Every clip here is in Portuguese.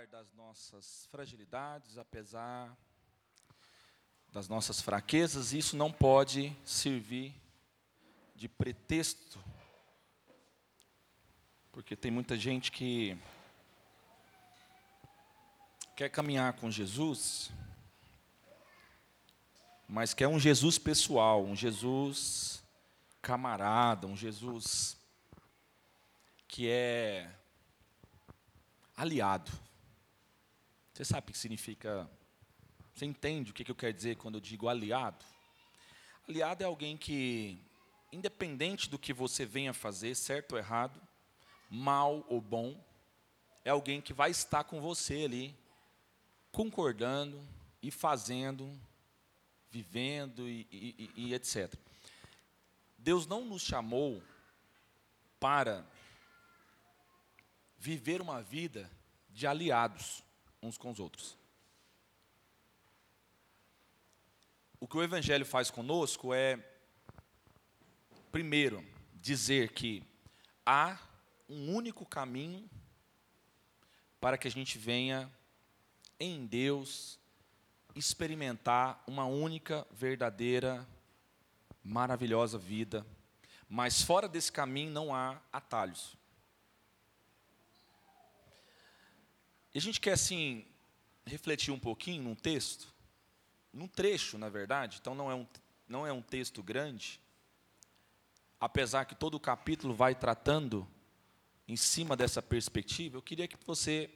apesar das nossas fragilidades, apesar das nossas fraquezas, isso não pode servir de pretexto, porque tem muita gente que quer caminhar com Jesus, mas quer um Jesus pessoal, um Jesus camarada, um Jesus que é aliado. Você sabe o que significa? Você entende o que eu quero dizer quando eu digo aliado? Aliado é alguém que, independente do que você venha fazer, certo ou errado, mal ou bom, é alguém que vai estar com você ali, concordando e fazendo, vivendo e, e, e etc. Deus não nos chamou para viver uma vida de aliados uns com os outros. O que o Evangelho faz conosco é, primeiro, dizer que há um único caminho para que a gente venha em Deus experimentar uma única, verdadeira, maravilhosa vida. Mas fora desse caminho não há atalhos. E a gente quer, assim, refletir um pouquinho num texto, num trecho, na verdade, então não é um, não é um texto grande, apesar que todo o capítulo vai tratando em cima dessa perspectiva, eu queria que você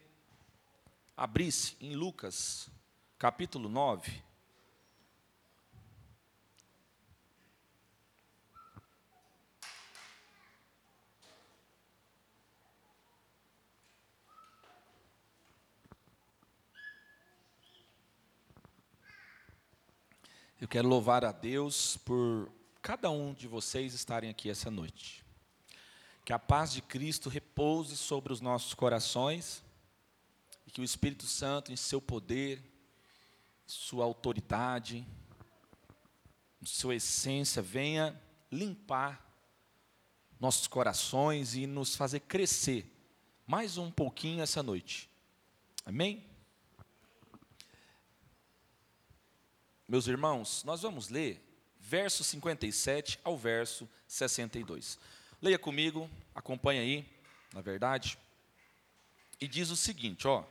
abrisse em Lucas, capítulo 9. Eu quero louvar a Deus por cada um de vocês estarem aqui essa noite. Que a paz de Cristo repouse sobre os nossos corações e que o Espírito Santo, em seu poder, sua autoridade, sua essência, venha limpar nossos corações e nos fazer crescer mais um pouquinho essa noite. Amém? Meus irmãos, nós vamos ler verso 57 ao verso 62. Leia comigo, acompanha aí, na verdade. E diz o seguinte, ó: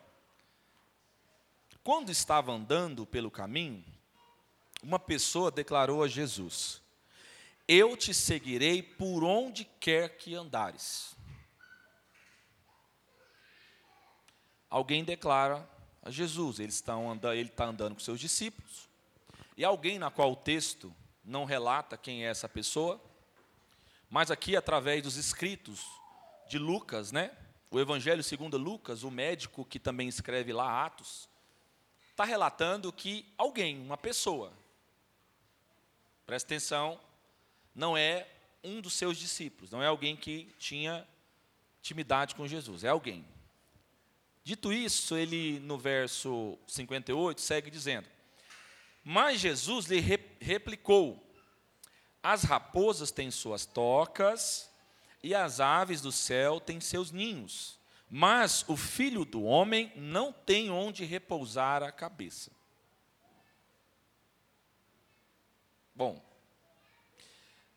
Quando estava andando pelo caminho, uma pessoa declarou a Jesus: Eu te seguirei por onde quer que andares. Alguém declara a Jesus, andando, ele está andando com seus discípulos. E alguém na qual o texto não relata quem é essa pessoa, mas aqui através dos escritos de Lucas, né? O Evangelho segundo Lucas, o médico que também escreve lá Atos, está relatando que alguém, uma pessoa, presta atenção, não é um dos seus discípulos, não é alguém que tinha intimidade com Jesus, é alguém. Dito isso, ele no verso 58 segue dizendo: mas Jesus lhe replicou: As raposas têm suas tocas e as aves do céu têm seus ninhos, mas o filho do homem não tem onde repousar a cabeça. Bom,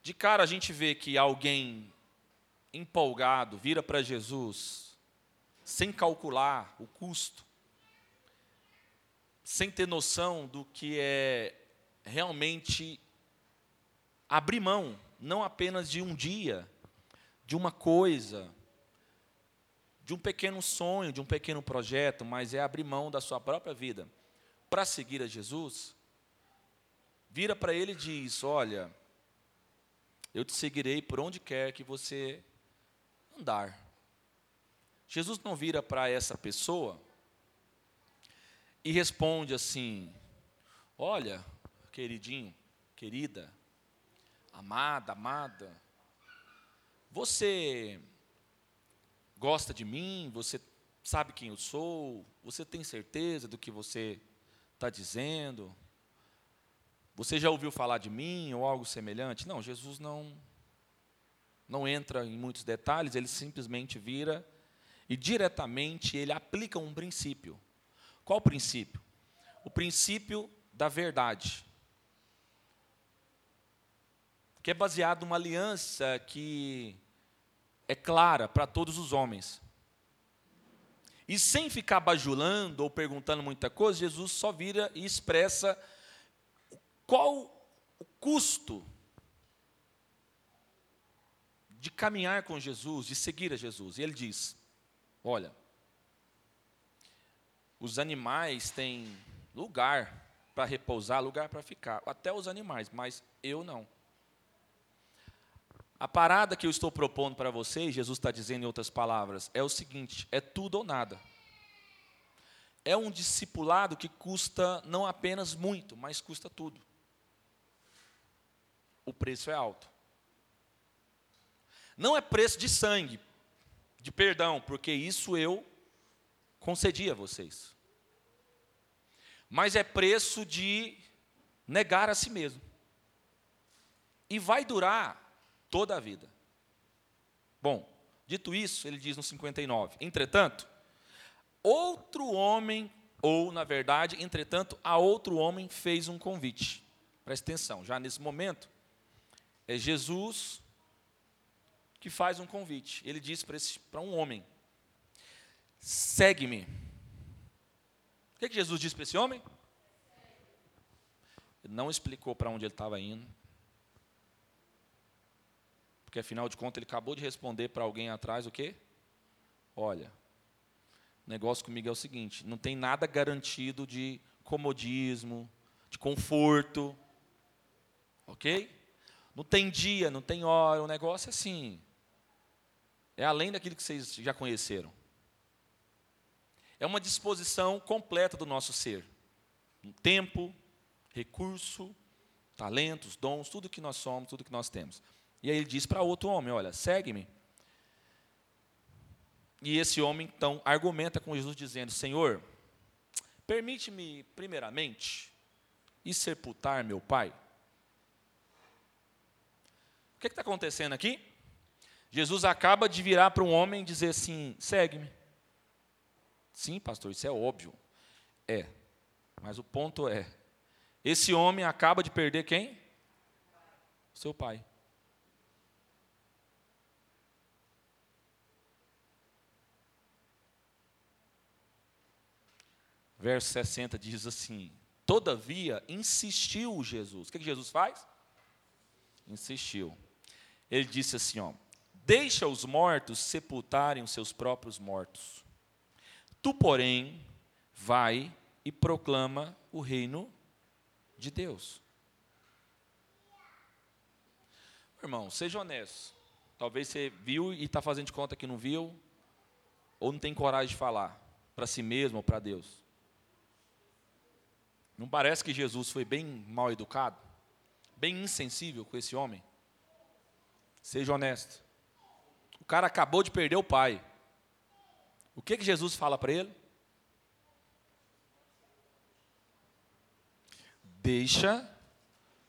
de cara a gente vê que alguém empolgado vira para Jesus sem calcular o custo, sem ter noção do que é realmente abrir mão, não apenas de um dia, de uma coisa, de um pequeno sonho, de um pequeno projeto, mas é abrir mão da sua própria vida para seguir a Jesus, vira para ele e diz: Olha, eu te seguirei por onde quer que você andar. Jesus não vira para essa pessoa e responde assim: Olha, queridinho, querida, amada, amada, você gosta de mim? Você sabe quem eu sou? Você tem certeza do que você está dizendo? Você já ouviu falar de mim ou algo semelhante? Não, Jesus não não entra em muitos detalhes, ele simplesmente vira e diretamente ele aplica um princípio. Qual o princípio? O princípio da verdade. Que é baseado numa aliança que é clara para todos os homens. E sem ficar bajulando ou perguntando muita coisa, Jesus só vira e expressa qual o custo de caminhar com Jesus, de seguir a Jesus. E ele diz: Olha, os animais têm lugar para repousar, lugar para ficar, até os animais, mas eu não. A parada que eu estou propondo para vocês, Jesus está dizendo em outras palavras, é o seguinte: é tudo ou nada. É um discipulado que custa não apenas muito, mas custa tudo. O preço é alto. Não é preço de sangue, de perdão, porque isso eu concedi a vocês. Mas é preço de negar a si mesmo. E vai durar toda a vida. Bom, dito isso, ele diz no 59: Entretanto, outro homem, ou na verdade, entretanto, a outro homem fez um convite. Presta atenção, já nesse momento, é Jesus que faz um convite. Ele diz para um homem: segue-me. O que, que Jesus disse para esse homem? Ele não explicou para onde ele estava indo. Porque afinal de contas ele acabou de responder para alguém atrás o quê? Olha, o negócio comigo é o seguinte: não tem nada garantido de comodismo, de conforto. Ok? Não tem dia, não tem hora, o negócio é assim. É além daquilo que vocês já conheceram. É uma disposição completa do nosso ser. Tempo, recurso, talentos, dons, tudo que nós somos, tudo que nós temos. E aí ele diz para outro homem: Olha, segue-me. E esse homem então argumenta com Jesus, dizendo: Senhor, permite-me, primeiramente, ir sepultar meu pai. O que está acontecendo aqui? Jesus acaba de virar para um homem e dizer assim: segue-me. Sim, pastor, isso é óbvio. É. Mas o ponto é: esse homem acaba de perder quem? Seu pai. verso 60 diz assim: Todavia insistiu Jesus. O que, que Jesus faz? Insistiu. Ele disse assim: ó, Deixa os mortos sepultarem os seus próprios mortos. Tu, porém, vai e proclama o reino de Deus. Irmão, seja honesto. Talvez você viu e está fazendo de conta que não viu, ou não tem coragem de falar para si mesmo ou para Deus. Não parece que Jesus foi bem mal educado? Bem insensível com esse homem? Seja honesto. O cara acabou de perder o pai. O que, que Jesus fala para ele? Deixa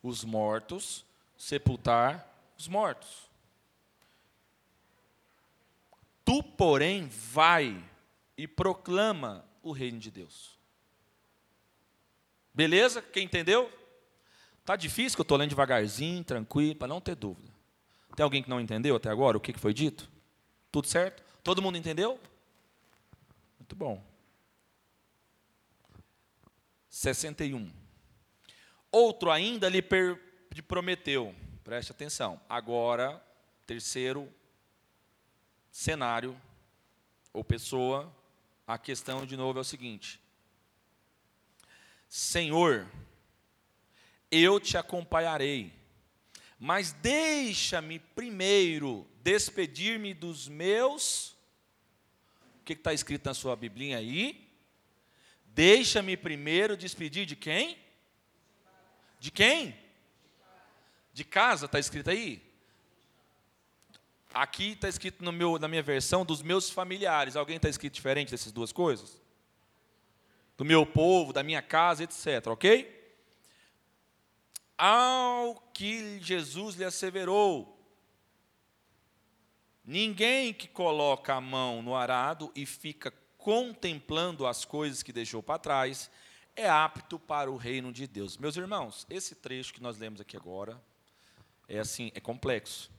os mortos sepultar os mortos. Tu, porém, vai e proclama o reino de Deus. Beleza? Quem entendeu? Tá difícil que eu estou lendo devagarzinho, tranquilo, para não ter dúvida. Tem alguém que não entendeu até agora o que foi dito? Tudo certo? Todo mundo entendeu? Muito bom. 61. Outro ainda lhe prometeu, preste atenção. Agora, terceiro cenário ou pessoa, a questão de novo é o seguinte: Senhor, eu te acompanharei, mas deixa-me primeiro despedir-me dos meus. Que está escrito na sua Biblinha aí? Deixa-me primeiro despedir de quem? De quem? De casa, está escrito aí? Aqui está escrito no meu, na minha versão dos meus familiares. Alguém está escrito diferente dessas duas coisas? do meu povo, da minha casa, etc. Ok? Ao que Jesus lhe asseverou: Ninguém que coloca a mão no arado e fica contemplando as coisas que deixou para trás é apto para o reino de Deus. Meus irmãos, esse trecho que nós lemos aqui agora é assim, é complexo,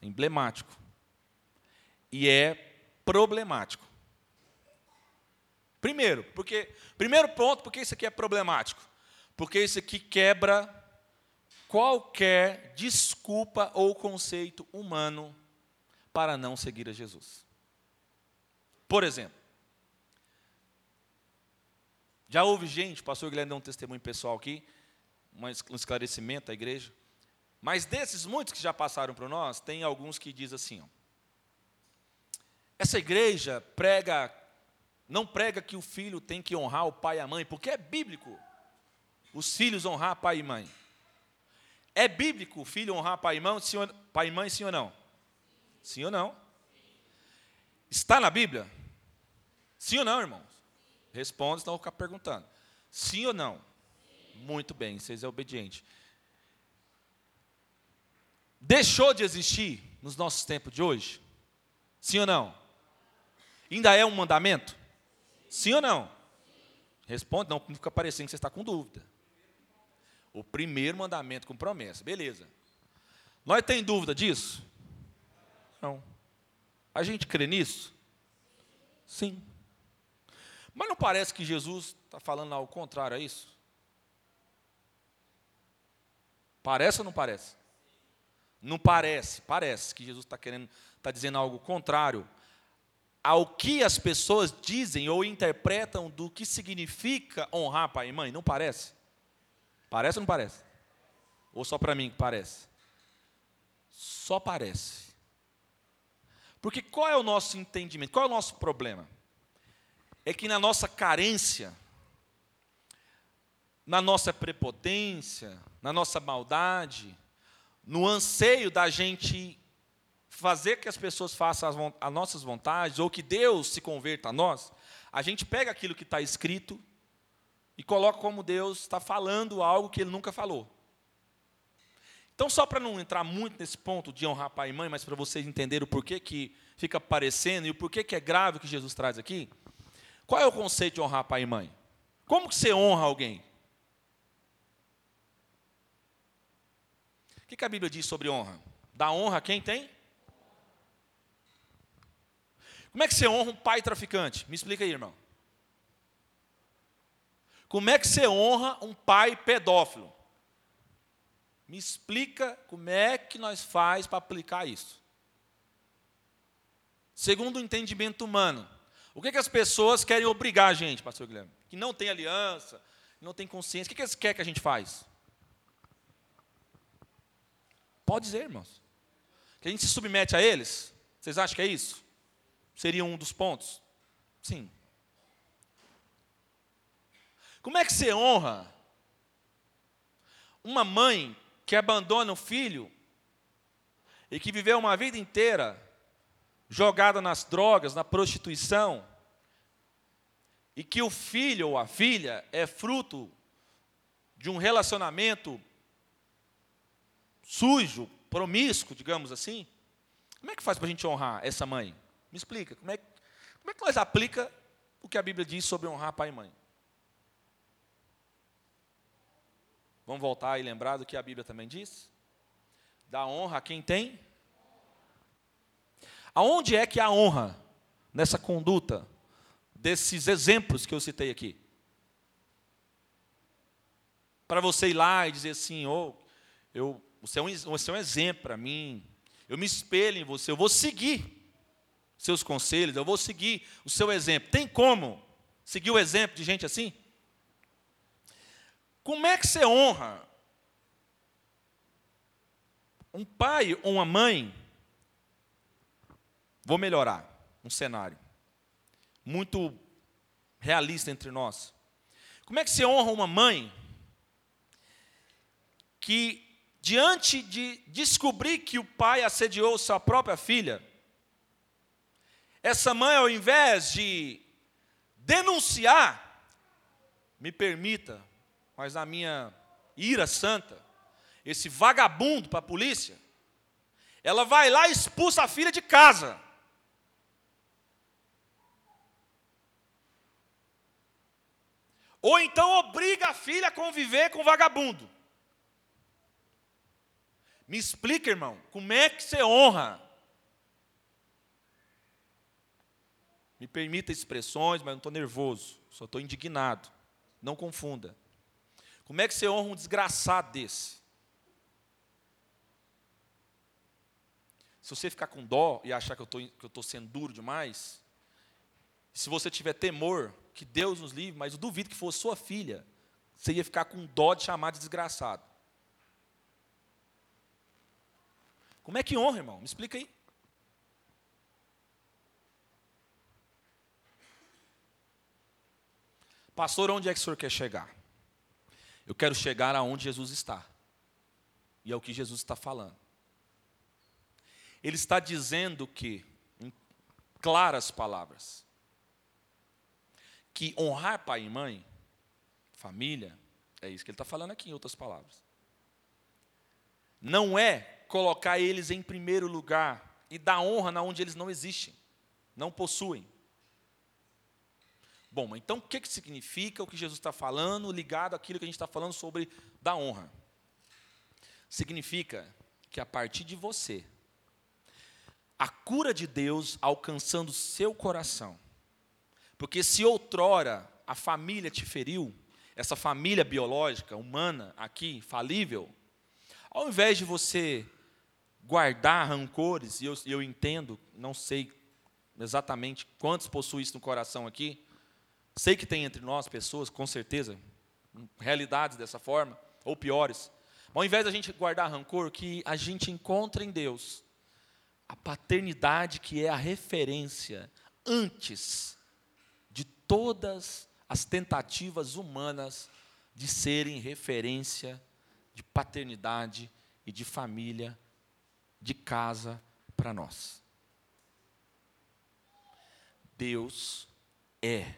é emblemático e é problemático. Primeiro, porque primeiro ponto, porque isso aqui é problemático? Porque isso aqui quebra qualquer desculpa ou conceito humano para não seguir a Jesus. Por exemplo, já houve gente, pastor Guilherme deu um testemunho pessoal aqui, um esclarecimento à igreja, mas desses muitos que já passaram para nós, tem alguns que dizem assim, ó, essa igreja prega, não prega que o filho tem que honrar o pai e a mãe, porque é bíblico os filhos honrar pai e mãe. É bíblico o filho honrar pai e mãe, pai e mãe, sim ou não? Sim ou não? Está na Bíblia? Sim ou não, irmãos? Responda, senão eu vou ficar perguntando. Sim ou não? Muito bem, vocês é obediente. Deixou de existir nos nossos tempos de hoje? Sim ou não? Ainda é um mandamento? Sim ou não? Responde, não fica parecendo que você está com dúvida. O primeiro mandamento com promessa. Beleza. Nós tem dúvida disso? Não. A gente crê nisso? Sim. Mas não parece que Jesus está falando ao contrário a isso? Parece ou não parece? Não parece, parece que Jesus está querendo, está dizendo algo contrário ao que as pessoas dizem ou interpretam do que significa honrar pai e mãe. Não parece? Parece ou não parece? Ou só para mim que parece? Só parece. Porque qual é o nosso entendimento? Qual é o nosso problema? É que na nossa carência, na nossa prepotência, na nossa maldade, no anseio da gente fazer que as pessoas façam as, as nossas vontades, ou que Deus se converta a nós, a gente pega aquilo que está escrito e coloca como Deus está falando algo que ele nunca falou. Então, só para não entrar muito nesse ponto de honrar pai e mãe, mas para vocês entenderem o porquê que fica parecendo e o porquê que é grave o que Jesus traz aqui, qual é o conceito de honrar pai e mãe? Como que você honra alguém? O que, que a Bíblia diz sobre honra? Dá honra a quem tem? Como é que você honra um pai traficante? Me explica aí, irmão. Como é que você honra um pai pedófilo? Me explica como é que nós faz para aplicar isso. Segundo o entendimento humano, o que, que as pessoas querem obrigar a gente, pastor Guilherme? Que não tem aliança, não tem consciência. O que, é que eles querem que a gente faz? Pode dizer, irmãos. Que a gente se submete a eles? Vocês acham que é isso? Seria um dos pontos? Sim. Como é que você honra uma mãe que abandona o filho e que viveu uma vida inteira jogada nas drogas, na prostituição, e que o filho ou a filha é fruto de um relacionamento sujo, promíscuo, digamos assim? Como é que faz para a gente honrar essa mãe? Me explica, como é, como é que nós aplica o que a Bíblia diz sobre honrar pai e mãe? Vamos voltar e lembrar do que a Bíblia também diz? Dá honra a quem tem. Aonde é que há honra nessa conduta, desses exemplos que eu citei aqui? Para você ir lá e dizer assim, oh, eu, você, é um, você é um exemplo para mim, eu me espelho em você, eu vou seguir seus conselhos, eu vou seguir o seu exemplo. Tem como seguir o exemplo de gente assim? Como é que você honra um pai ou uma mãe? Vou melhorar um cenário muito realista entre nós. Como é que você honra uma mãe que, diante de descobrir que o pai assediou sua própria filha, essa mãe, ao invés de denunciar, me permita, mas na minha ira santa, esse vagabundo para a polícia, ela vai lá e expulsa a filha de casa. Ou então obriga a filha a conviver com o vagabundo. Me explica, irmão, como é que você honra? Me permita expressões, mas não estou nervoso, só estou indignado. Não confunda. Como é que você honra um desgraçado desse? Se você ficar com dó e achar que eu estou sendo duro demais, se você tiver temor, que Deus nos livre, mas eu duvido que fosse sua filha, você ia ficar com dó de chamar de desgraçado. Como é que honra, irmão? Me explica aí. Pastor, onde é que o senhor quer chegar? Eu quero chegar aonde Jesus está. E é o que Jesus está falando. Ele está dizendo que, em claras palavras, que honrar pai e mãe, família, é isso que ele está falando aqui, em outras palavras. Não é colocar eles em primeiro lugar e dar honra na onde eles não existem, não possuem. Bom, então o que, que significa o que Jesus está falando ligado àquilo que a gente está falando sobre da honra? Significa que a partir de você, a cura de Deus alcançando seu coração, porque se outrora a família te feriu, essa família biológica, humana, aqui, falível, ao invés de você guardar rancores, e eu, eu entendo, não sei exatamente quantos possuem isso no coração aqui, sei que tem entre nós pessoas, com certeza, realidades dessa forma, ou piores, mas ao invés da gente guardar rancor, que a gente encontra em Deus a paternidade que é a referência antes todas as tentativas humanas de serem referência de paternidade e de família, de casa para nós. Deus é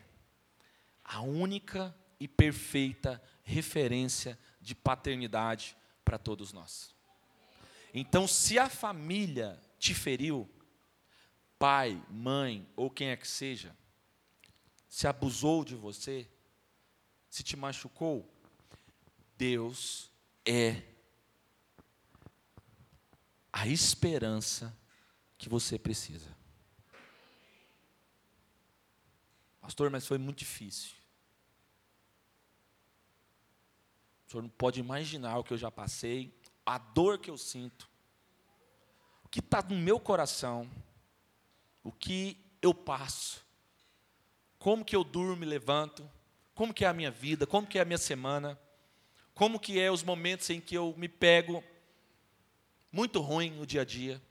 a única e perfeita referência de paternidade para todos nós. Então, se a família te feriu, pai, mãe ou quem é que seja, se abusou de você, se te machucou, Deus é a esperança que você precisa. Pastor, mas foi muito difícil. O senhor não pode imaginar o que eu já passei, a dor que eu sinto, o que está no meu coração, o que eu passo como que eu durmo e levanto, como que é a minha vida, como que é a minha semana, como que é os momentos em que eu me pego muito ruim no dia a dia.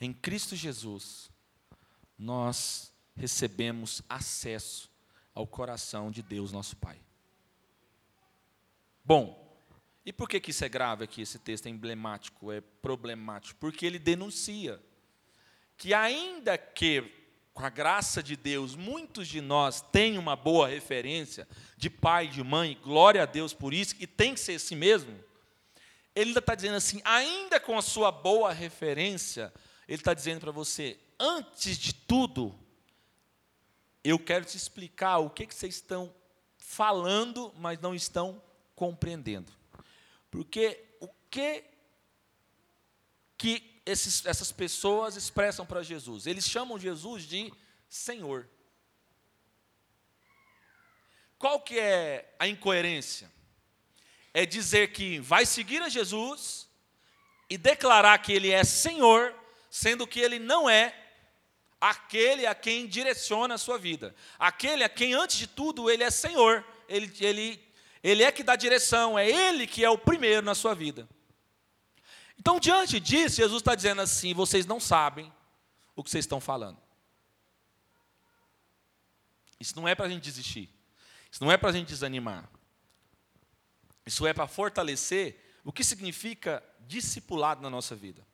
Em Cristo Jesus, nós recebemos acesso ao coração de Deus, nosso Pai. Bom, e por que, que isso é grave aqui, esse texto é emblemático, é problemático? Porque ele denuncia que ainda que com a graça de Deus, muitos de nós têm uma boa referência de pai, de mãe, glória a Deus por isso, e tem que ser assim mesmo. Ele ainda está dizendo assim, ainda com a sua boa referência, ele está dizendo para você, antes de tudo, eu quero te explicar o que, que vocês estão falando, mas não estão compreendendo. Porque o que que esses, essas pessoas expressam para Jesus? Eles chamam Jesus de Senhor. Qual que é a incoerência? É dizer que vai seguir a Jesus e declarar que ele é Senhor, sendo que ele não é aquele a quem direciona a sua vida. Aquele a quem, antes de tudo, ele é Senhor. Ele, ele, ele é que dá direção, é ele que é o primeiro na sua vida. Então, diante disso, Jesus está dizendo assim: vocês não sabem o que vocês estão falando. Isso não é para a gente desistir. Isso não é para a gente desanimar. Isso é para fortalecer o que significa discipulado na nossa vida.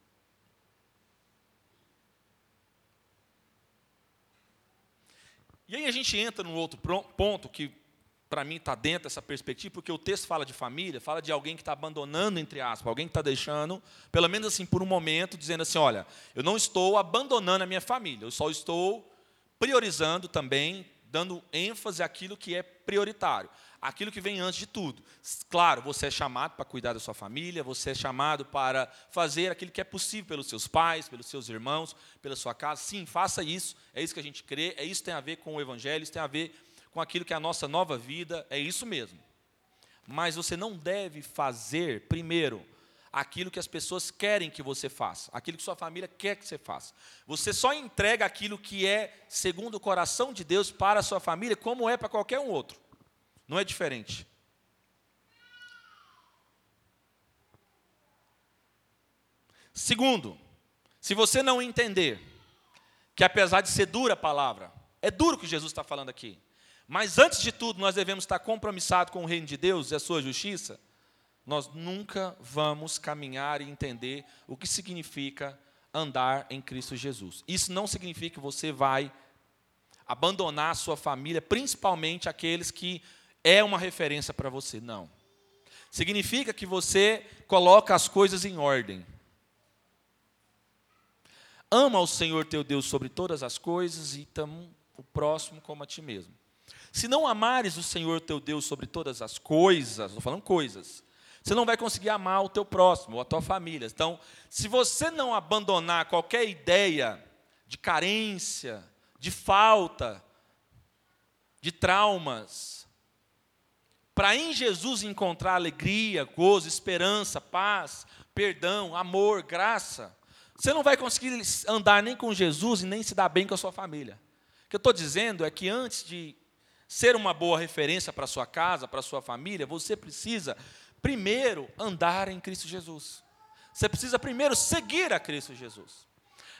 E aí a gente entra num outro ponto que para mim está dentro dessa perspectiva, porque o texto fala de família, fala de alguém que está abandonando, entre aspas, alguém que está deixando, pelo menos assim, por um momento, dizendo assim: olha, eu não estou abandonando a minha família, eu só estou priorizando também, dando ênfase àquilo que é prioritário, aquilo que vem antes de tudo. Claro, você é chamado para cuidar da sua família, você é chamado para fazer aquilo que é possível pelos seus pais, pelos seus irmãos, pela sua casa. Sim, faça isso, é isso que a gente crê, é isso que tem a ver com o Evangelho, isso tem a ver com aquilo que é a nossa nova vida, é isso mesmo. Mas você não deve fazer, primeiro, aquilo que as pessoas querem que você faça, aquilo que sua família quer que você faça. Você só entrega aquilo que é segundo o coração de Deus para a sua família, como é para qualquer um outro. Não é diferente. Segundo, se você não entender que apesar de ser dura a palavra, é duro o que Jesus está falando aqui, mas antes de tudo, nós devemos estar compromissados com o reino de Deus e a sua justiça. Nós nunca vamos caminhar e entender o que significa andar em Cristo Jesus. Isso não significa que você vai abandonar a sua família, principalmente aqueles que é uma referência para você. Não. Significa que você coloca as coisas em ordem. Ama o Senhor teu Deus sobre todas as coisas e tamo o próximo como a ti mesmo. Se não amares o Senhor teu Deus sobre todas as coisas, estou falando coisas, você não vai conseguir amar o teu próximo, ou a tua família. Então, se você não abandonar qualquer ideia de carência, de falta, de traumas, para em Jesus encontrar alegria, gozo, esperança, paz, perdão, amor, graça, você não vai conseguir andar nem com Jesus e nem se dar bem com a sua família. O que eu estou dizendo é que antes de ser uma boa referência para sua casa, para sua família, você precisa primeiro andar em Cristo Jesus. Você precisa primeiro seguir a Cristo Jesus.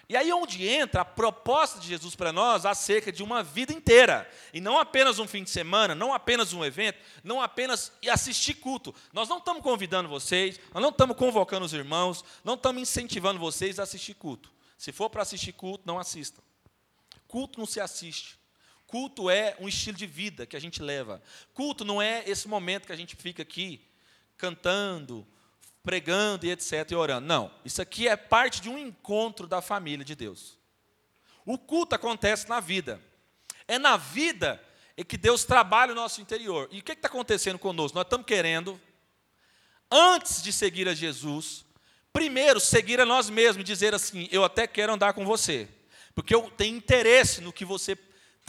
E aí onde entra a proposta de Jesus para nós acerca de uma vida inteira, e não apenas um fim de semana, não apenas um evento, não apenas assistir culto. Nós não estamos convidando vocês, nós não estamos convocando os irmãos, não estamos incentivando vocês a assistir culto. Se for para assistir culto, não assista. Culto não se assiste. Culto é um estilo de vida que a gente leva. Culto não é esse momento que a gente fica aqui cantando, pregando e etc. e orando. Não. Isso aqui é parte de um encontro da família de Deus. O culto acontece na vida. É na vida é que Deus trabalha o nosso interior. E o que está acontecendo conosco? Nós estamos querendo, antes de seguir a Jesus, primeiro seguir a nós mesmos e dizer assim: eu até quero andar com você, porque eu tenho interesse no que você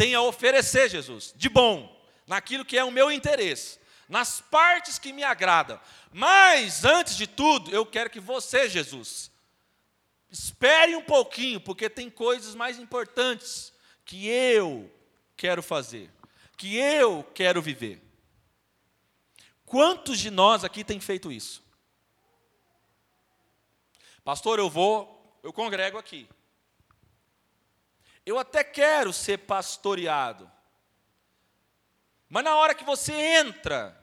tem a oferecer, Jesus, de bom, naquilo que é o meu interesse, nas partes que me agradam. Mas, antes de tudo, eu quero que você, Jesus, espere um pouquinho, porque tem coisas mais importantes que eu quero fazer, que eu quero viver. Quantos de nós aqui têm feito isso? Pastor, eu vou, eu congrego aqui. Eu até quero ser pastoreado. Mas na hora que você entra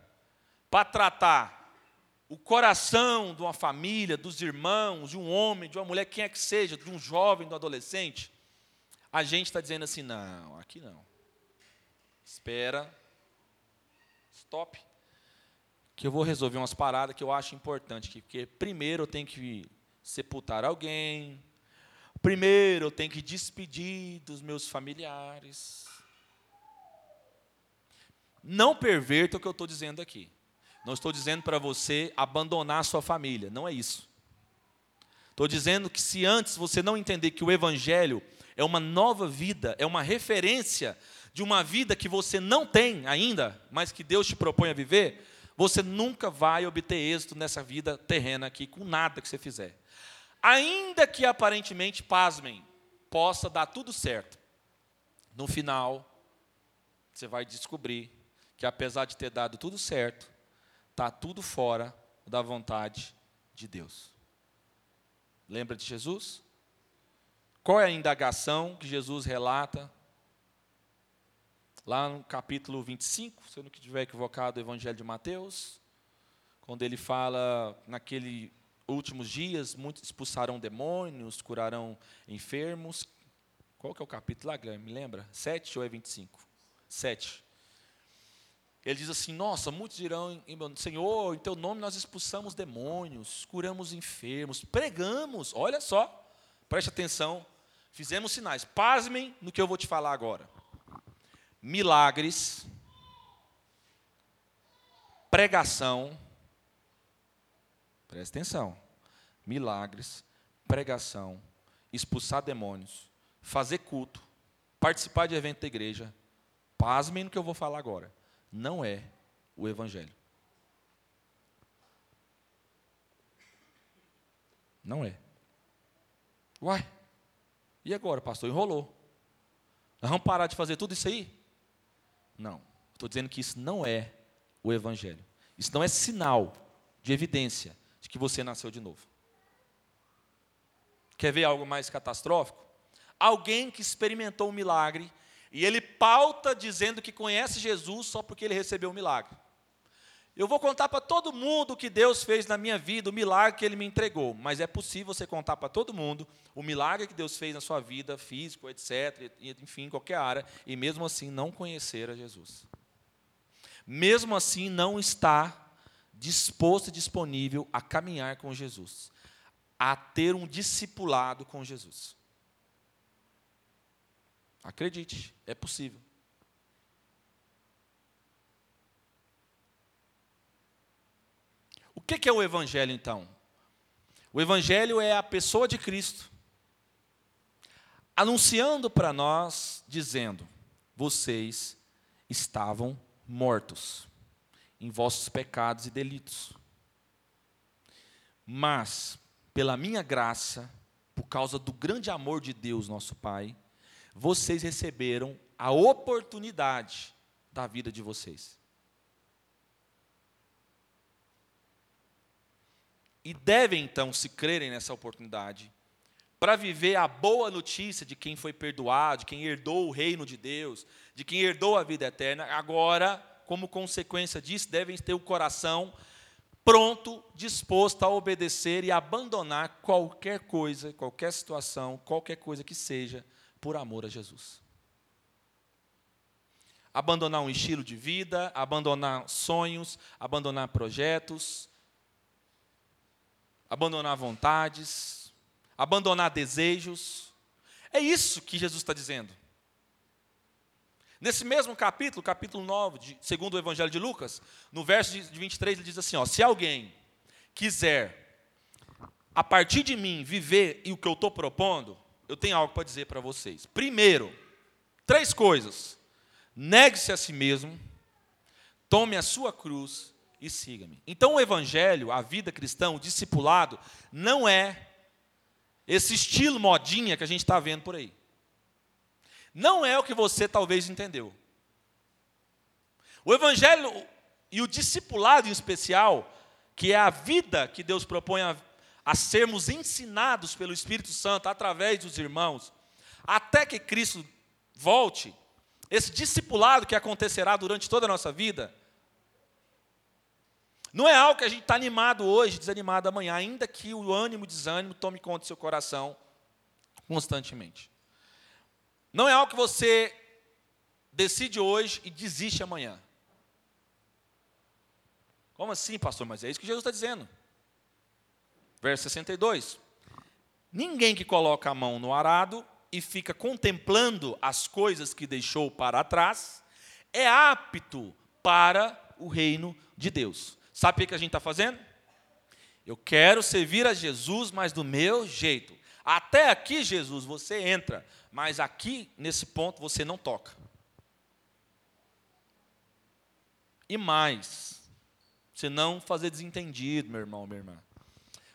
para tratar o coração de uma família, dos irmãos, de um homem, de uma mulher, quem é que seja, de um jovem, de um adolescente, a gente está dizendo assim: não, aqui não. Espera, stop, que eu vou resolver umas paradas que eu acho importante aqui, porque primeiro eu tenho que sepultar alguém, Primeiro, eu tenho que despedir dos meus familiares. Não perverta o que eu estou dizendo aqui. Não estou dizendo para você abandonar a sua família, não é isso. Estou dizendo que se antes você não entender que o Evangelho é uma nova vida, é uma referência de uma vida que você não tem ainda, mas que Deus te propõe a viver, você nunca vai obter êxito nessa vida terrena aqui com nada que você fizer ainda que aparentemente, pasmem, possa dar tudo certo, no final, você vai descobrir que apesar de ter dado tudo certo, está tudo fora da vontade de Deus. Lembra de Jesus? Qual é a indagação que Jesus relata? Lá no capítulo 25, se eu não estiver equivocado, do Evangelho de Mateus, quando ele fala naquele últimos dias, muitos expulsarão demônios, curarão enfermos. Qual que é o capítulo lá? Me lembra? 7 ou é 25? 7. Ele diz assim: Nossa, muitos dirão, Senhor, em teu nome nós expulsamos demônios, curamos enfermos, pregamos, olha só, preste atenção, fizemos sinais. Pasmem no que eu vou te falar agora. Milagres, pregação, preste atenção, milagres, pregação, expulsar demônios, fazer culto, participar de evento da igreja, pasmem no que eu vou falar agora, não é o Evangelho. Não é. Uai, e agora, pastor? Enrolou. Nós vamos parar de fazer tudo isso aí? Não. Estou dizendo que isso não é o Evangelho. Isso não é sinal de evidência de que você nasceu de novo. Quer ver algo mais catastrófico? Alguém que experimentou um milagre e ele pauta dizendo que conhece Jesus só porque ele recebeu o um milagre. Eu vou contar para todo mundo o que Deus fez na minha vida, o milagre que Ele me entregou. Mas é possível você contar para todo mundo o milagre que Deus fez na sua vida, físico, etc., enfim, qualquer área, e mesmo assim não conhecer a Jesus. Mesmo assim não está disposto e disponível a caminhar com Jesus, a ter um discipulado com Jesus. Acredite, é possível. O que é o Evangelho, então? O Evangelho é a pessoa de Cristo, anunciando para nós, dizendo: vocês estavam mortos em vossos pecados e delitos. Mas, pela minha graça, por causa do grande amor de Deus, nosso Pai, vocês receberam a oportunidade da vida de vocês. E devem então se crerem nessa oportunidade para viver a boa notícia de quem foi perdoado, de quem herdou o reino de Deus, de quem herdou a vida eterna. Agora, como consequência disso, devem ter o coração pronto, disposto a obedecer e abandonar qualquer coisa, qualquer situação, qualquer coisa que seja, por amor a Jesus. Abandonar um estilo de vida, abandonar sonhos, abandonar projetos, abandonar vontades, abandonar desejos. É isso que Jesus está dizendo. Nesse mesmo capítulo, capítulo 9, de, segundo o Evangelho de Lucas, no verso de 23, ele diz assim: ó, Se alguém quiser, a partir de mim, viver e o que eu estou propondo, eu tenho algo para dizer para vocês. Primeiro, três coisas: negue-se a si mesmo, tome a sua cruz e siga-me. Então, o evangelho, a vida cristã, o discipulado, não é esse estilo modinha que a gente está vendo por aí. Não é o que você talvez entendeu. O evangelho e o discipulado em especial, que é a vida que Deus propõe a, a sermos ensinados pelo Espírito Santo através dos irmãos, até que Cristo volte, esse discipulado que acontecerá durante toda a nossa vida, não é algo que a gente está animado hoje, desanimado amanhã, ainda que o ânimo e o desânimo tome conta do seu coração constantemente. Não é algo que você decide hoje e desiste amanhã. Como assim, pastor? Mas é isso que Jesus está dizendo. Verso 62. Ninguém que coloca a mão no arado e fica contemplando as coisas que deixou para trás é apto para o reino de Deus. Sabe o que a gente está fazendo? Eu quero servir a Jesus, mas do meu jeito. Até aqui, Jesus, você entra, mas aqui, nesse ponto, você não toca. E mais, você não fazer desentendido, meu irmão, minha irmã.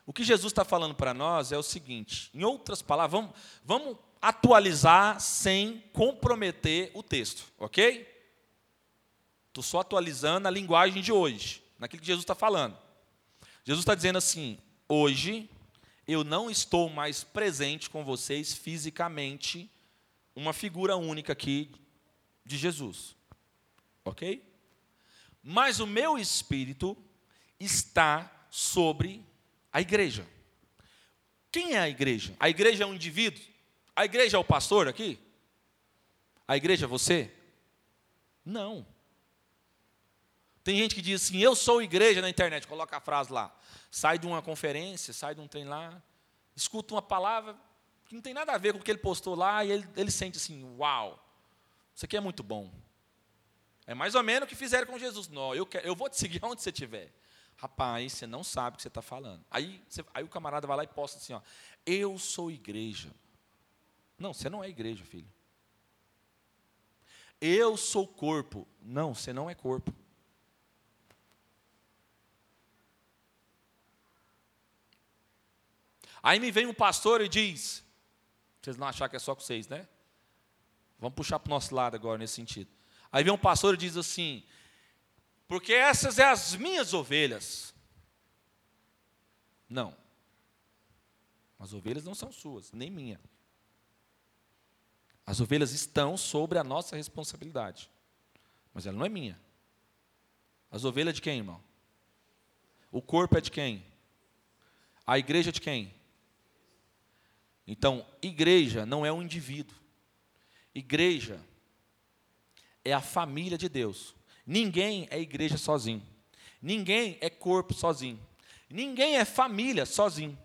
O que Jesus está falando para nós é o seguinte: em outras palavras, vamos, vamos atualizar sem comprometer o texto, ok? Estou só atualizando a linguagem de hoje naquilo que Jesus está falando. Jesus está dizendo assim: hoje eu não estou mais presente com vocês fisicamente, uma figura única aqui de Jesus. Ok? Mas o meu espírito está sobre a igreja. Quem é a igreja? A igreja é um indivíduo? A igreja é o pastor aqui? A igreja é você? Não. Tem gente que diz assim: Eu sou igreja na internet, coloca a frase lá. Sai de uma conferência, sai de um trem lá, escuta uma palavra que não tem nada a ver com o que ele postou lá, e ele, ele sente assim: Uau, isso aqui é muito bom. É mais ou menos o que fizeram com Jesus. Não, eu, quero, eu vou te seguir onde você estiver. Rapaz, você não sabe o que você está falando. Aí, você, aí o camarada vai lá e posta assim: ó, Eu sou igreja. Não, você não é igreja, filho. Eu sou corpo. Não, você não é corpo. Aí me vem um pastor e diz: Vocês não achar que é só com vocês, né? Vamos puxar para o nosso lado agora nesse sentido. Aí vem um pastor e diz assim: Porque essas são as minhas ovelhas. Não. As ovelhas não são suas, nem minha. As ovelhas estão sobre a nossa responsabilidade. Mas ela não é minha. As ovelhas de quem, irmão? O corpo é de quem? A igreja é de quem? Então, igreja não é um indivíduo. Igreja é a família de Deus. Ninguém é igreja sozinho. Ninguém é corpo sozinho. Ninguém é família sozinho.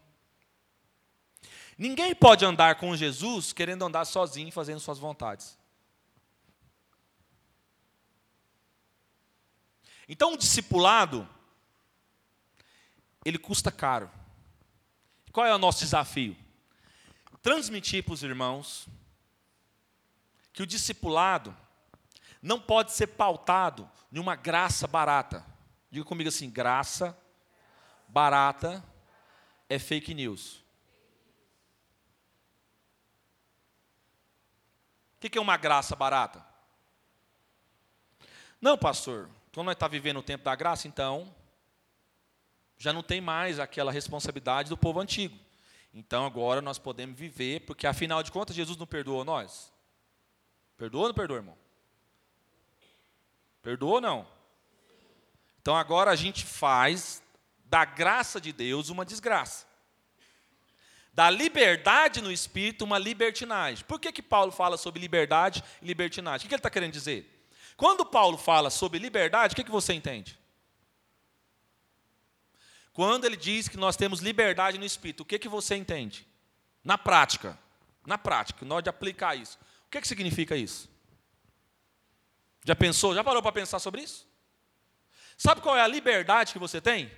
Ninguém pode andar com Jesus querendo andar sozinho, fazendo suas vontades. Então, o discipulado, ele custa caro. Qual é o nosso desafio? Transmitir para os irmãos que o discipulado não pode ser pautado em uma graça barata. Diga comigo assim: graça barata é fake news. O que é uma graça barata? Não, pastor, quando nós estamos tá vivendo o tempo da graça, então, já não tem mais aquela responsabilidade do povo antigo. Então agora nós podemos viver, porque afinal de contas Jesus não perdoou nós? Perdoou ou não perdoou, irmão? Perdoou ou não? Então agora a gente faz da graça de Deus uma desgraça da liberdade no espírito uma libertinagem. Por que, que Paulo fala sobre liberdade e libertinagem? O que ele está querendo dizer? Quando Paulo fala sobre liberdade, o que, que você entende? Quando ele diz que nós temos liberdade no espírito, o que, que você entende? Na prática. Na prática, nós de aplicar isso. O que, que significa isso? Já pensou? Já parou para pensar sobre isso? Sabe qual é a liberdade que você tem?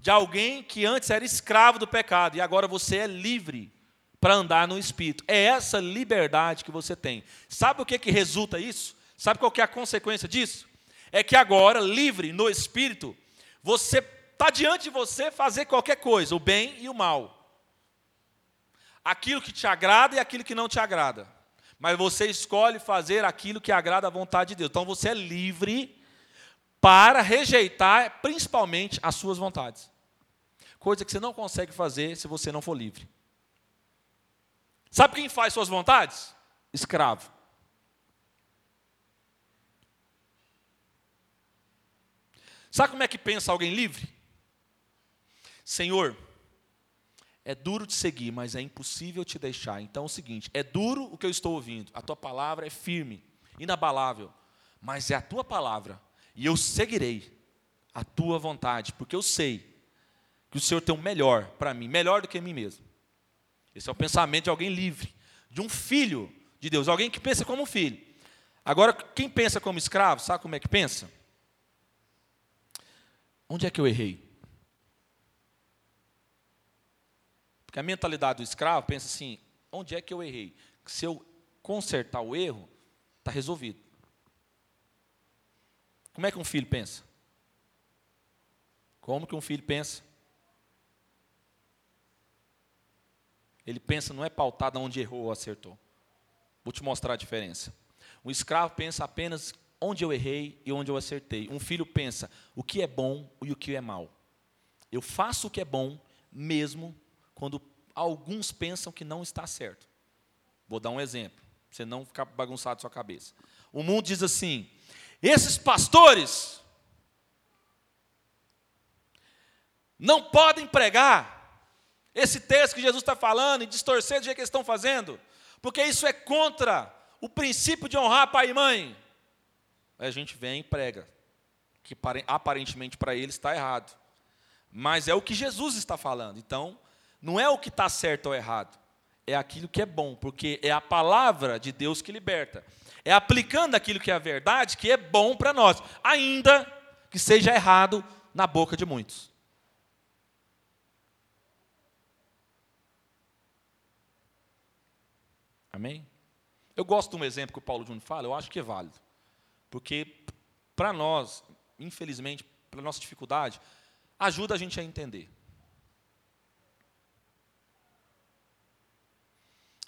de alguém que antes era escravo do pecado e agora você é livre para andar no Espírito. É essa liberdade que você tem. Sabe o que, que resulta isso? Sabe qual que é a consequência disso? É que agora, livre no Espírito, você está diante de você fazer qualquer coisa, o bem e o mal. Aquilo que te agrada e aquilo que não te agrada. Mas você escolhe fazer aquilo que agrada à vontade de Deus. Então você é livre para rejeitar principalmente as suas vontades. Coisa que você não consegue fazer se você não for livre. Sabe quem faz suas vontades? Escravo. Sabe como é que pensa alguém livre? Senhor, é duro te seguir, mas é impossível te deixar. Então é o seguinte: é duro o que eu estou ouvindo, a tua palavra é firme, inabalável, mas é a tua palavra e eu seguirei a tua vontade, porque eu sei que o Senhor tem o melhor para mim, melhor do que mim mesmo. Esse é o pensamento de alguém livre, de um filho de Deus, alguém que pensa como um filho. Agora, quem pensa como escravo, sabe como é que pensa? Onde é que eu errei? Porque a mentalidade do escravo pensa assim: onde é que eu errei? Se eu consertar o erro, está resolvido. Como é que um filho pensa? Como que um filho pensa? Ele pensa, não é pautado onde errou ou acertou. Vou te mostrar a diferença. Um escravo pensa apenas onde eu errei e onde eu acertei. Um filho pensa o que é bom e o que é mal. Eu faço o que é bom, mesmo quando alguns pensam que não está certo. Vou dar um exemplo, para você não ficar bagunçado sua cabeça. O mundo diz assim: esses pastores não podem pregar esse texto que Jesus está falando e distorcer do jeito que eles estão fazendo, porque isso é contra o princípio de honrar pai e mãe. Aí a gente vem e prega. que aparentemente para eles está errado. Mas é o que Jesus está falando. Então, não é o que está certo ou errado, é aquilo que é bom, porque é a palavra de Deus que liberta. É aplicando aquilo que é a verdade que é bom para nós, ainda que seja errado na boca de muitos. Amém? Eu gosto de um exemplo que o Paulo Júnior fala, eu acho que é válido. Porque, para nós, infelizmente, pela nossa dificuldade, ajuda a gente a entender.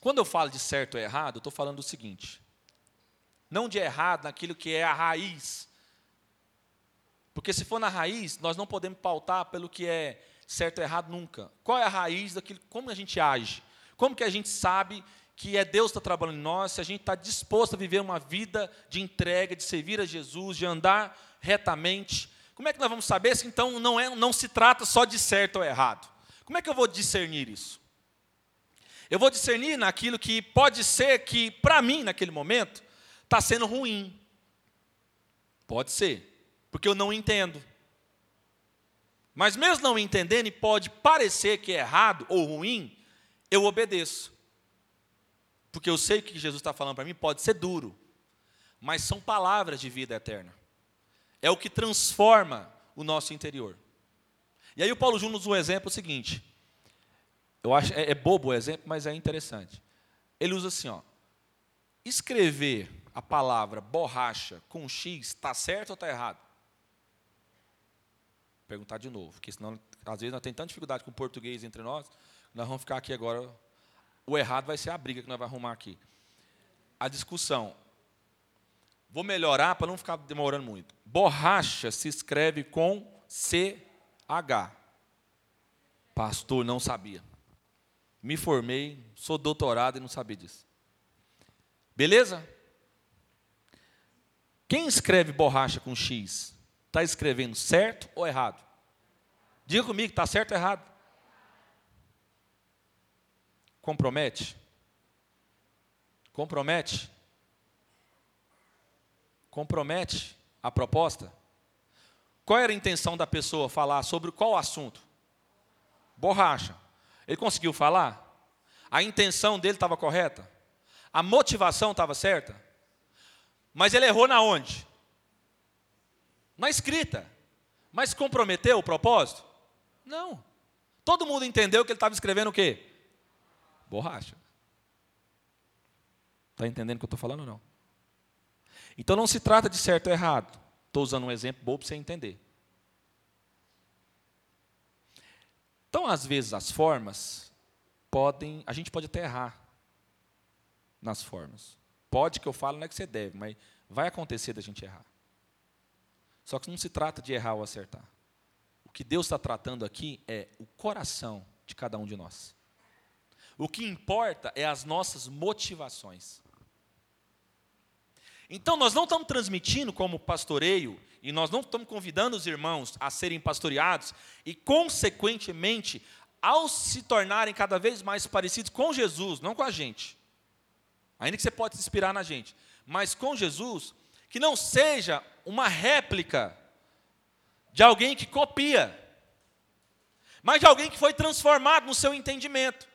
Quando eu falo de certo ou errado, eu estou falando do seguinte: não de errado naquilo que é a raiz. Porque se for na raiz, nós não podemos pautar pelo que é certo ou errado nunca. Qual é a raiz daquilo, como a gente age? Como que a gente sabe que é Deus que está trabalhando em nós, se a gente está disposto a viver uma vida de entrega, de servir a Jesus, de andar retamente. Como é que nós vamos saber se então não, é, não se trata só de certo ou errado? Como é que eu vou discernir isso? Eu vou discernir naquilo que pode ser que, para mim, naquele momento, está sendo ruim. Pode ser, porque eu não entendo. Mas mesmo não entendendo, e pode parecer que é errado ou ruim, eu obedeço. Porque eu sei que Jesus está falando para mim, pode ser duro, mas são palavras de vida eterna. É o que transforma o nosso interior. E aí o Paulo Júnior usa um exemplo seguinte: eu acho é, é bobo o exemplo, mas é interessante. Ele usa assim, ó. Escrever a palavra borracha com X está certo ou está errado? Vou perguntar de novo, porque senão às vezes nós temos tanta dificuldade com o português entre nós, nós vamos ficar aqui agora. O errado vai ser a briga que nós vamos arrumar aqui. A discussão. Vou melhorar para não ficar demorando muito. Borracha se escreve com CH. Pastor, não sabia. Me formei, sou doutorado e não sabia disso. Beleza? Quem escreve borracha com X, está escrevendo certo ou errado? Diga comigo, está certo ou errado? Compromete? Compromete? Compromete a proposta? Qual era a intenção da pessoa falar sobre qual assunto? Borracha. Ele conseguiu falar? A intenção dele estava correta? A motivação estava certa? Mas ele errou na onde? Na escrita. Mas comprometeu o propósito? Não. Todo mundo entendeu que ele estava escrevendo o quê? Borracha. Está entendendo o que eu estou falando ou não? Então não se trata de certo ou errado. Estou usando um exemplo bobo para você entender. Então, às vezes, as formas podem. A gente pode até errar nas formas. Pode que eu falo, não é que você deve, mas vai acontecer da gente errar. Só que não se trata de errar ou acertar. O que Deus está tratando aqui é o coração de cada um de nós. O que importa é as nossas motivações. Então, nós não estamos transmitindo como pastoreio e nós não estamos convidando os irmãos a serem pastoreados e, consequentemente, ao se tornarem cada vez mais parecidos com Jesus, não com a gente, ainda que você pode se inspirar na gente, mas com Jesus, que não seja uma réplica de alguém que copia, mas de alguém que foi transformado no seu entendimento.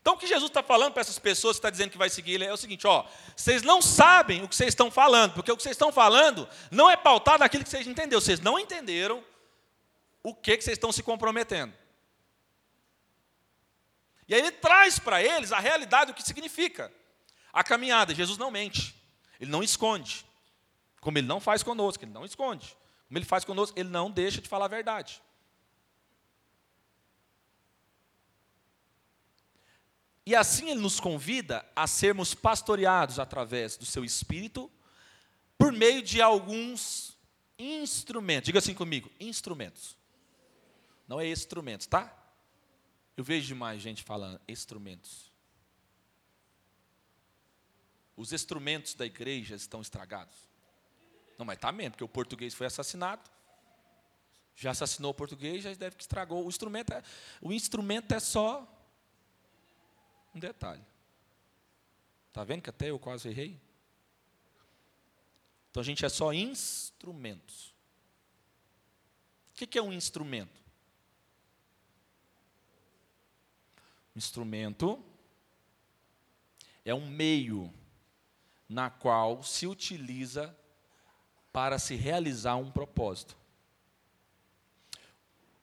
Então, o que Jesus está falando para essas pessoas que está dizendo que vai seguir ele é o seguinte: ó, vocês não sabem o que vocês estão falando, porque o que vocês estão falando não é pautado naquilo que vocês entenderam. Vocês não entenderam o que, que vocês estão se comprometendo. E aí ele traz para eles a realidade do que significa a caminhada. Jesus não mente, ele não esconde, como ele não faz conosco, ele não esconde. Como ele faz conosco, ele não deixa de falar a verdade. E assim ele nos convida a sermos pastoreados através do seu espírito, por meio de alguns instrumentos. Diga assim comigo: instrumentos. Não é instrumentos, tá? Eu vejo demais gente falando instrumentos. Os instrumentos da igreja estão estragados. Não, mas tá mesmo, porque o português foi assassinado. Já assassinou o português, já deve que estragou. O instrumento é, o instrumento é só um detalhe. Está vendo que até eu quase errei? Então a gente é só instrumentos. O que é um instrumento? Um instrumento é um meio na qual se utiliza para se realizar um propósito.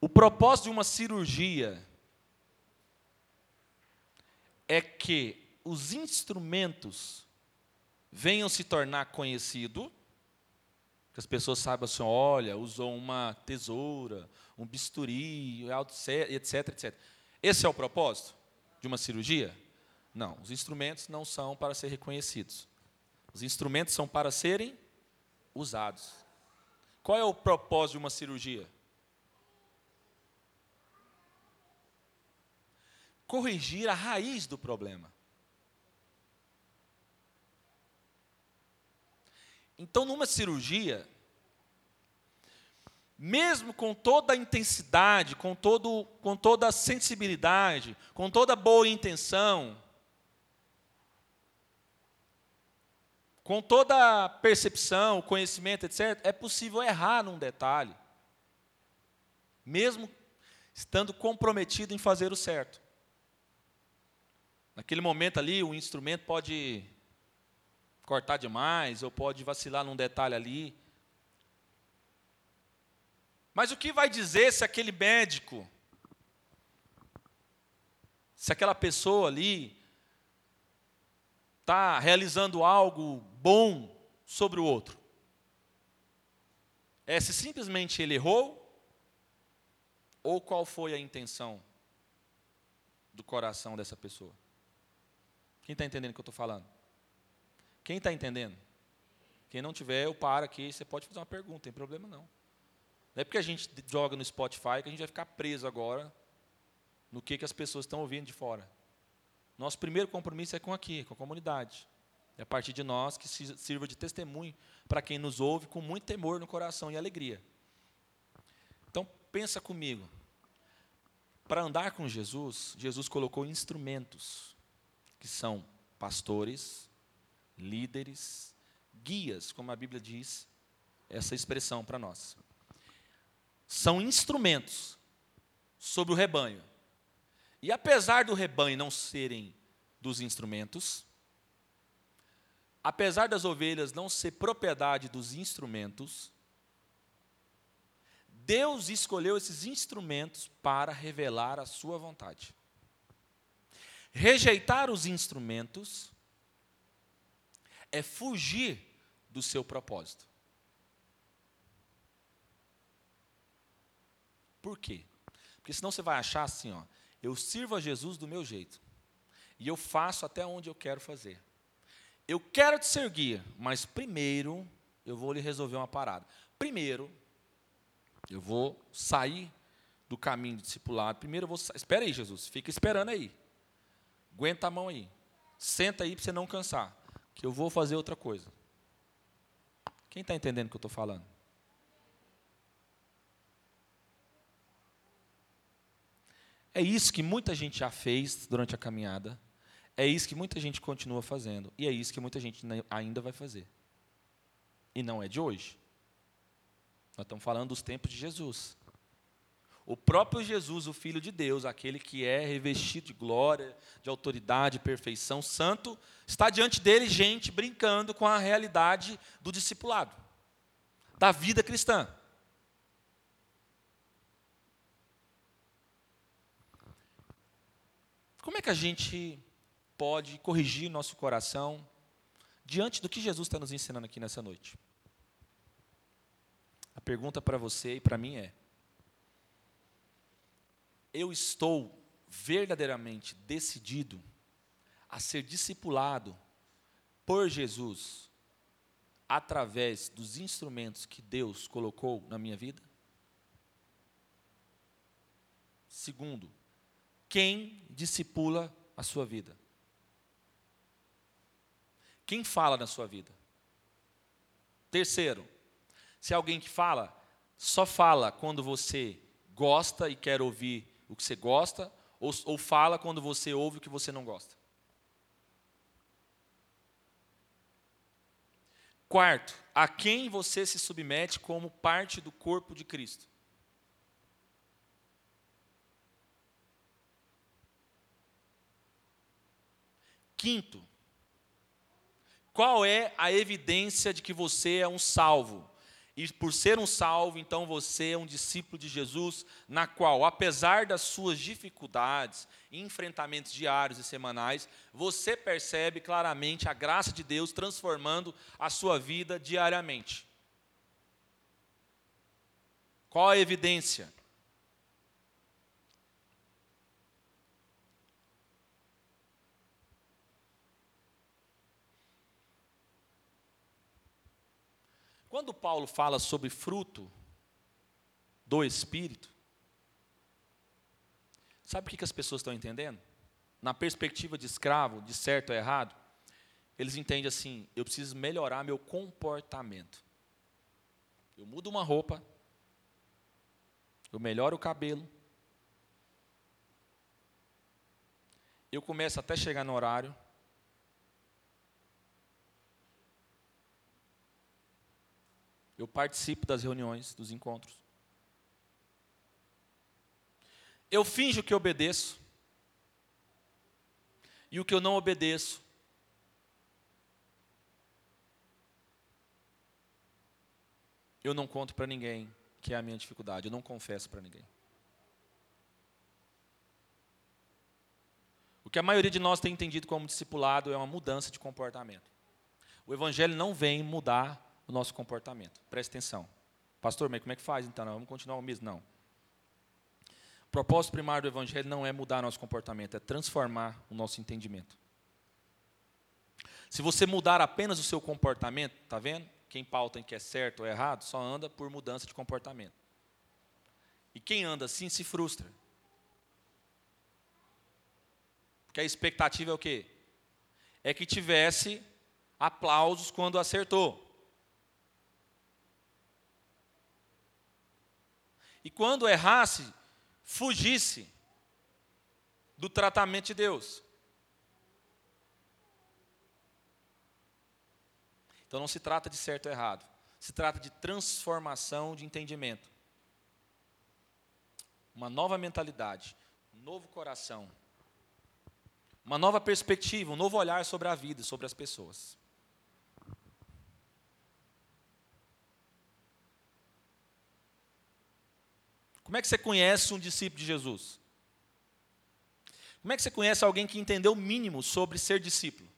O propósito de uma cirurgia é que os instrumentos venham se tornar conhecidos, que as pessoas saibam assim, olha, usou uma tesoura, um bisturi, etc, etc. Esse é o propósito de uma cirurgia? Não, os instrumentos não são para ser reconhecidos. Os instrumentos são para serem usados. Qual é o propósito de uma cirurgia? Corrigir a raiz do problema. Então, numa cirurgia, mesmo com toda a intensidade, com, todo, com toda a sensibilidade, com toda a boa intenção, com toda a percepção, conhecimento, etc., é possível errar num detalhe, mesmo estando comprometido em fazer o certo. Naquele momento ali, o instrumento pode cortar demais, ou pode vacilar num detalhe ali. Mas o que vai dizer se aquele médico, se aquela pessoa ali, está realizando algo bom sobre o outro? É se simplesmente ele errou ou qual foi a intenção do coração dessa pessoa? Quem está entendendo o que eu estou falando? Quem está entendendo? Quem não tiver, eu paro aqui, você pode fazer uma pergunta, não tem problema não. Não é porque a gente joga no Spotify que a gente vai ficar preso agora no que, que as pessoas estão ouvindo de fora. Nosso primeiro compromisso é com aqui, com a comunidade. É a partir de nós que sirva de testemunho para quem nos ouve com muito temor no coração e alegria. Então, pensa comigo. Para andar com Jesus, Jesus colocou instrumentos, que são pastores, líderes, guias, como a Bíblia diz essa expressão para nós. São instrumentos sobre o rebanho e apesar do rebanho não serem dos instrumentos, apesar das ovelhas não ser propriedade dos instrumentos, Deus escolheu esses instrumentos para revelar a sua vontade. Rejeitar os instrumentos é fugir do seu propósito. Por quê? Porque senão você vai achar assim, ó, eu sirvo a Jesus do meu jeito. E eu faço até onde eu quero fazer. Eu quero te seguir, mas primeiro eu vou lhe resolver uma parada. Primeiro, eu vou sair do caminho discipulado. Primeiro eu vou. Espera aí, Jesus. Fica esperando aí. Aguenta a mão aí. Senta aí para você não cansar. Que eu vou fazer outra coisa. Quem está entendendo o que eu estou falando? É isso que muita gente já fez durante a caminhada. É isso que muita gente continua fazendo. E é isso que muita gente ainda vai fazer. E não é de hoje. Nós estamos falando dos tempos de Jesus. O próprio Jesus, o Filho de Deus, aquele que é revestido de glória, de autoridade, perfeição, santo, está diante dele gente brincando com a realidade do discipulado, da vida cristã. Como é que a gente pode corrigir nosso coração diante do que Jesus está nos ensinando aqui nessa noite? A pergunta para você e para mim é: eu estou verdadeiramente decidido a ser discipulado por Jesus através dos instrumentos que Deus colocou na minha vida? Segundo, quem discipula a sua vida? Quem fala na sua vida? Terceiro, se é alguém que fala, só fala quando você gosta e quer ouvir o que você gosta ou, ou fala quando você ouve o que você não gosta. Quarto, a quem você se submete como parte do corpo de Cristo. Quinto, qual é a evidência de que você é um salvo? E por ser um salvo, então você é um discípulo de Jesus, na qual, apesar das suas dificuldades enfrentamentos diários e semanais, você percebe claramente a graça de Deus transformando a sua vida diariamente. Qual a evidência? Quando Paulo fala sobre fruto do Espírito, sabe o que as pessoas estão entendendo? Na perspectiva de escravo, de certo ou errado, eles entendem assim: eu preciso melhorar meu comportamento. Eu mudo uma roupa, eu melhoro o cabelo, eu começo até chegar no horário, Eu participo das reuniões, dos encontros. Eu finjo que obedeço. E o que eu não obedeço, eu não conto para ninguém que é a minha dificuldade, eu não confesso para ninguém. O que a maioria de nós tem entendido como discipulado é uma mudança de comportamento. O Evangelho não vem mudar o nosso comportamento. Preste atenção. Pastor, mas como é que faz então? Vamos continuar o mesmo? Não. O propósito primário do Evangelho não é mudar nosso comportamento, é transformar o nosso entendimento. Se você mudar apenas o seu comportamento, está vendo? Quem pauta em que é certo ou errado, só anda por mudança de comportamento. E quem anda assim se frustra. Porque a expectativa é o quê? É que tivesse aplausos quando acertou. E quando errasse, fugisse do tratamento de Deus. Então não se trata de certo ou errado, se trata de transformação de entendimento. Uma nova mentalidade, um novo coração, uma nova perspectiva, um novo olhar sobre a vida, sobre as pessoas. Como é que você conhece um discípulo de Jesus? Como é que você conhece alguém que entendeu o mínimo sobre ser discípulo?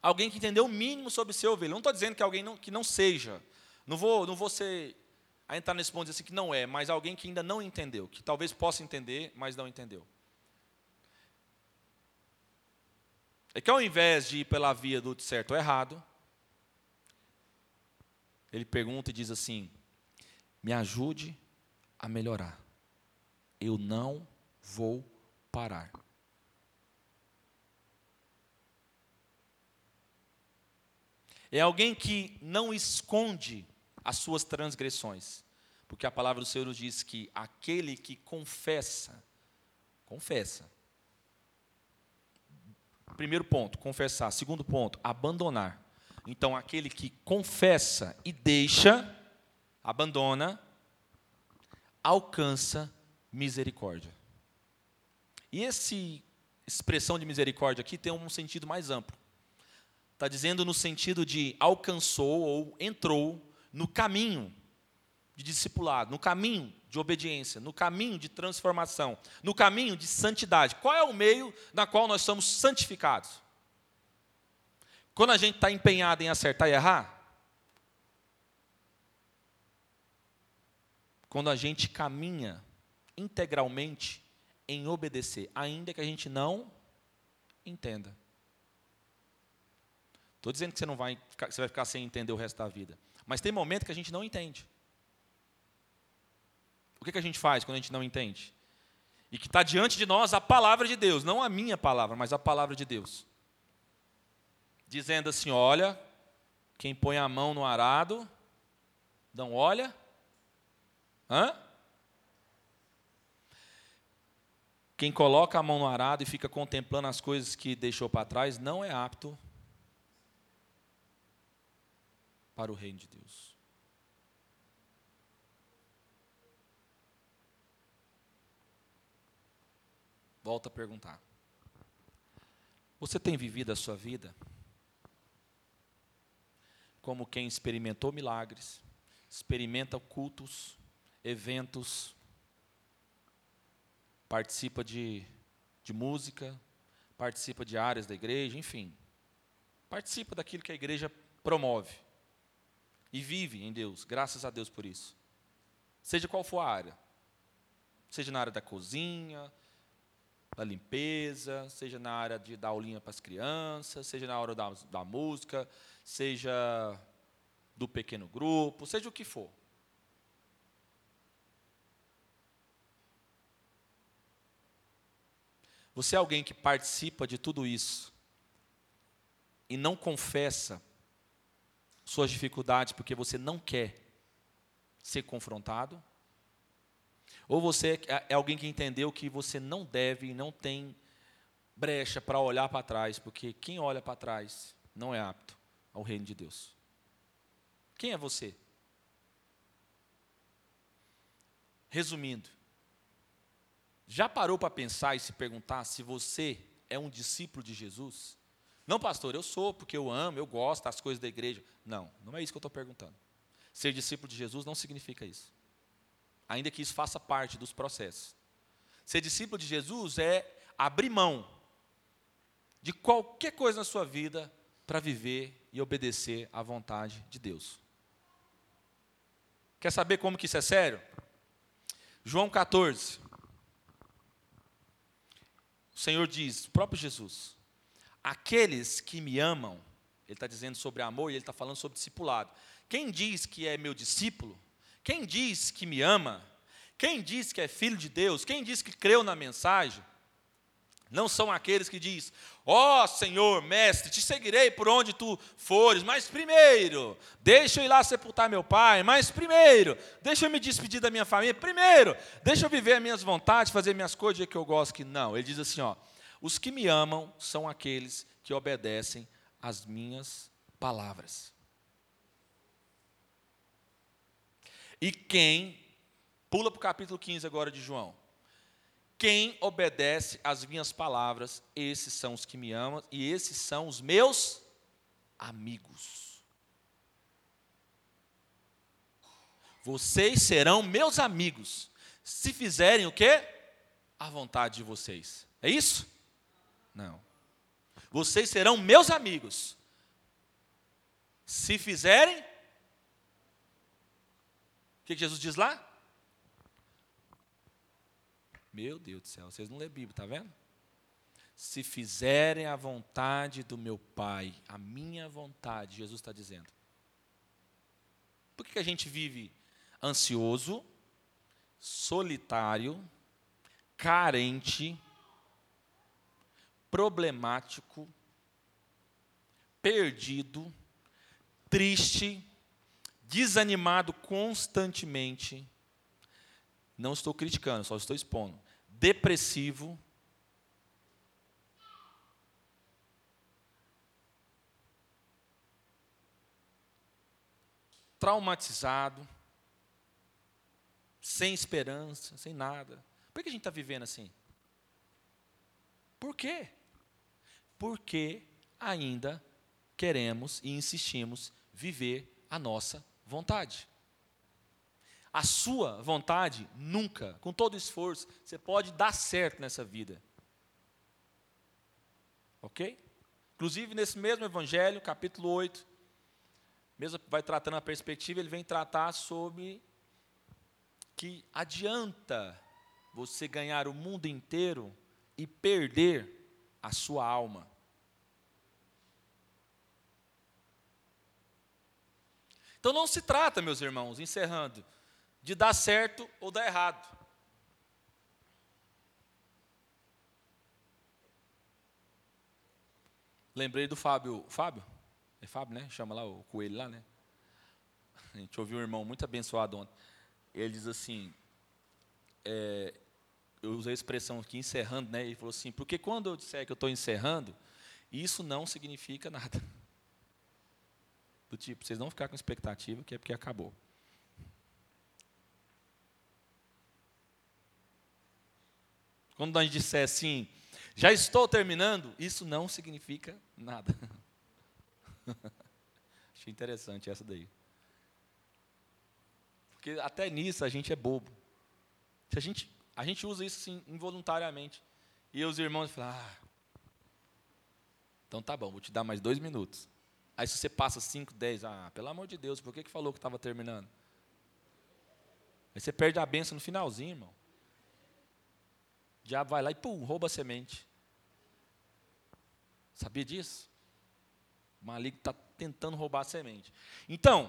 Alguém que entendeu o mínimo sobre ser ovelha. Não estou dizendo que alguém não, que não seja. Não vou, não vou ser, a entrar nesse ponto de dizer assim que não é, mas alguém que ainda não entendeu, que talvez possa entender, mas não entendeu. É que ao invés de ir pela via do certo ou errado, ele pergunta e diz assim: me ajude a melhorar. Eu não vou parar. É alguém que não esconde as suas transgressões. Porque a palavra do Senhor nos diz que aquele que confessa, confessa. Primeiro ponto, confessar. Segundo ponto, abandonar. Então, aquele que confessa e deixa, abandona, alcança misericórdia. E essa expressão de misericórdia aqui tem um sentido mais amplo. Está dizendo no sentido de alcançou ou entrou no caminho de discipulado, no caminho de obediência, no caminho de transformação, no caminho de santidade. Qual é o meio na qual nós somos santificados? Quando a gente está empenhado em acertar e errar, quando a gente caminha integralmente em obedecer, ainda que a gente não entenda. Estou dizendo que você não vai, você vai ficar sem entender o resto da vida. Mas tem momento que a gente não entende. O que, que a gente faz quando a gente não entende? E que está diante de nós a palavra de Deus, não a minha palavra, mas a palavra de Deus. Dizendo assim: olha, quem põe a mão no arado, não olha Hã? Quem coloca a mão no arado e fica contemplando as coisas que deixou para trás não é apto para o reino de Deus. Volto a perguntar. Você tem vivido a sua vida como quem experimentou milagres, experimenta cultos, eventos, participa de, de música, participa de áreas da igreja, enfim, participa daquilo que a igreja promove e vive em Deus, graças a Deus por isso. Seja qual for a área, seja na área da cozinha, da limpeza, seja na área de dar aulinha para as crianças, seja na hora da, da música, seja do pequeno grupo, seja o que for. Você é alguém que participa de tudo isso e não confessa suas dificuldades porque você não quer ser confrontado? Ou você é, é alguém que entendeu que você não deve e não tem brecha para olhar para trás, porque quem olha para trás não é apto ao reino de Deus. Quem é você? Resumindo, já parou para pensar e se perguntar se você é um discípulo de Jesus? Não, pastor, eu sou porque eu amo, eu gosto das coisas da igreja. Não, não é isso que eu estou perguntando. Ser discípulo de Jesus não significa isso. Ainda que isso faça parte dos processos. Ser discípulo de Jesus é abrir mão de qualquer coisa na sua vida para viver e obedecer à vontade de Deus. Quer saber como que isso é sério? João 14, o Senhor diz, o próprio Jesus, aqueles que me amam, ele está dizendo sobre amor e ele está falando sobre discipulado. Quem diz que é meu discípulo, quem diz que me ama, quem diz que é filho de Deus, quem diz que creu na mensagem, não são aqueles que diz: "Ó oh, Senhor, mestre, te seguirei por onde tu fores, mas primeiro, deixa eu ir lá sepultar meu pai, mas primeiro, deixa eu me despedir da minha família, primeiro, deixa eu viver as minhas vontades, fazer minhas coisas que eu gosto que não". Ele diz assim, ó: "Os que me amam são aqueles que obedecem às minhas palavras". E quem pula para o capítulo 15 agora de João. Quem obedece às minhas palavras, esses são os que me amam e esses são os meus amigos. Vocês serão meus amigos se fizerem o quê? A vontade de vocês. É isso? Não. Vocês serão meus amigos se fizerem. O que Jesus diz lá? Meu Deus do céu, vocês não lêem Bíblia, tá vendo? Se fizerem a vontade do meu Pai, a minha vontade, Jesus está dizendo. Por que a gente vive ansioso, solitário, carente, problemático, perdido, triste, desanimado constantemente? Não estou criticando, só estou expondo. Depressivo. Traumatizado. Sem esperança, sem nada. Por que a gente está vivendo assim? Por quê? Porque ainda queremos e insistimos viver a nossa vontade. A sua vontade, nunca, com todo esforço, você pode dar certo nessa vida. Ok? Inclusive, nesse mesmo Evangelho, capítulo 8, mesmo vai tratando a perspectiva, ele vem tratar sobre que adianta você ganhar o mundo inteiro e perder a sua alma. Então não se trata, meus irmãos, encerrando, de dar certo ou dar errado. Lembrei do Fábio. Fábio? É Fábio, né? Chama lá o coelho lá, né? A gente ouviu um irmão muito abençoado ontem. Ele diz assim: é, eu usei a expressão aqui encerrando, né? Ele falou assim: porque quando eu disser que eu estou encerrando, isso não significa nada. Do tipo, vocês não ficar com expectativa que é porque acabou. Quando gente disser assim, já estou terminando, isso não significa nada. Achei interessante essa daí. Porque até nisso a gente é bobo. Se a gente, a gente usa isso assim, involuntariamente. E os irmãos falam, ah, então tá bom, vou te dar mais dois minutos. Aí se você passa cinco, dez, ah, pelo amor de Deus, por que, que falou que estava terminando? Aí você perde a benção no finalzinho, irmão. Diabo vai lá e pum, rouba a semente. Sabia disso? O maligno está tentando roubar a semente. Então,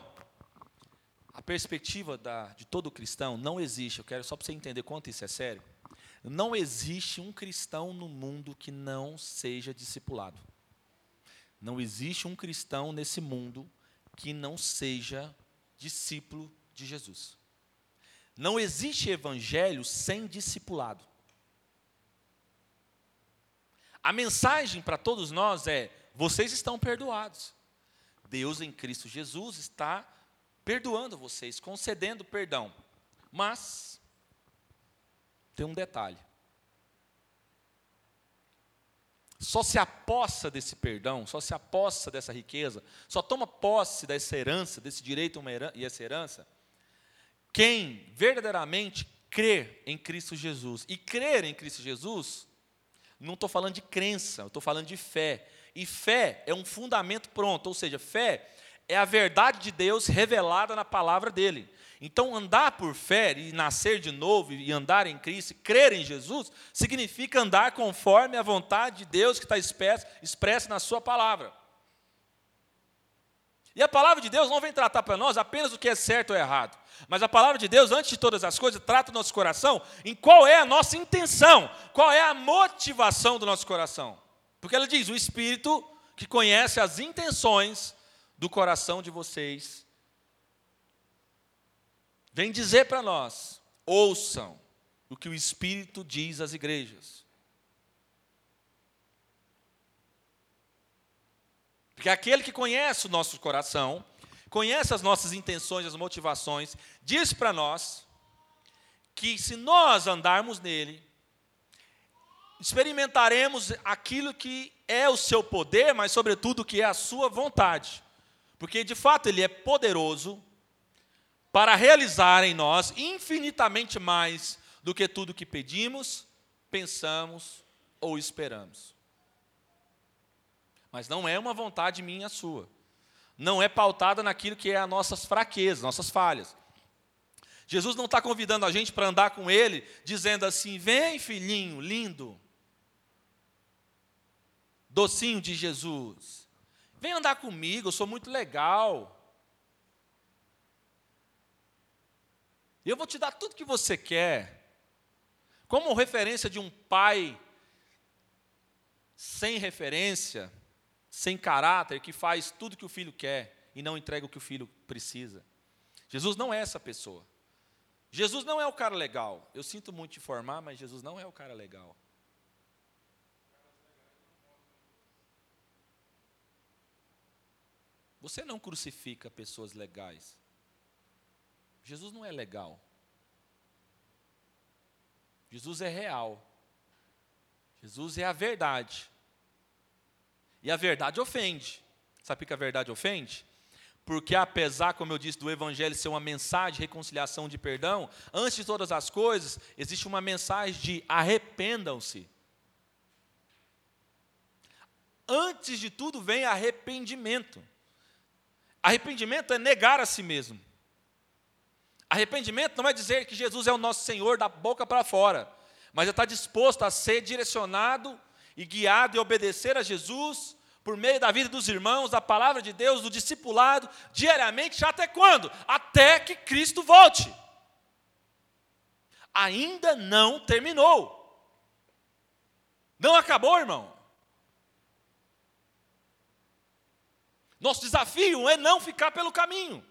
a perspectiva da, de todo cristão não existe, eu quero só para você entender quanto isso é sério. Não existe um cristão no mundo que não seja discipulado. Não existe um cristão nesse mundo que não seja discípulo de Jesus. Não existe evangelho sem discipulado. A mensagem para todos nós é: vocês estão perdoados. Deus em Cristo Jesus está perdoando vocês, concedendo perdão. Mas tem um detalhe. Só se apossa desse perdão, só se apossa dessa riqueza, só toma posse dessa herança, desse direito e essa herança, quem verdadeiramente crê em Cristo Jesus. E crer em Cristo Jesus, não estou falando de crença, estou falando de fé. E fé é um fundamento pronto, ou seja, fé é a verdade de Deus revelada na palavra dele. Então, andar por fé e nascer de novo e andar em Cristo, crer em Jesus, significa andar conforme a vontade de Deus que está expressa na Sua palavra. E a palavra de Deus não vem tratar para nós apenas o que é certo ou errado, mas a palavra de Deus, antes de todas as coisas, trata o nosso coração em qual é a nossa intenção, qual é a motivação do nosso coração. Porque ela diz: o Espírito que conhece as intenções do coração de vocês, vem dizer para nós: ouçam o que o Espírito diz às igrejas. Porque aquele que conhece o nosso coração, conhece as nossas intenções, as motivações, diz para nós que se nós andarmos nele, experimentaremos aquilo que é o seu poder, mas sobretudo que é a sua vontade. Porque de fato ele é poderoso para realizar em nós infinitamente mais do que tudo que pedimos, pensamos ou esperamos mas não é uma vontade minha sua. Não é pautada naquilo que é as nossas fraquezas, nossas falhas. Jesus não está convidando a gente para andar com Ele, dizendo assim: vem, filhinho, lindo, docinho de Jesus, vem andar comigo, eu sou muito legal. Eu vou te dar tudo que você quer. Como referência de um pai sem referência, sem caráter, que faz tudo que o filho quer e não entrega o que o filho precisa. Jesus não é essa pessoa. Jesus não é o cara legal. Eu sinto muito te informar, mas Jesus não é o cara legal. Você não crucifica pessoas legais. Jesus não é legal. Jesus é real. Jesus é a verdade. E a verdade ofende. Sabe que a verdade ofende? Porque apesar, como eu disse, do evangelho ser uma mensagem de reconciliação, de perdão, antes de todas as coisas, existe uma mensagem de arrependam-se. Antes de tudo vem arrependimento. Arrependimento é negar a si mesmo. Arrependimento não é dizer que Jesus é o nosso Senhor da boca para fora, mas é estar disposto a ser direcionado e guiado e obedecer a Jesus por meio da vida dos irmãos, da palavra de Deus, do discipulado, diariamente, até quando? Até que Cristo volte. Ainda não terminou. Não acabou, irmão. Nosso desafio é não ficar pelo caminho,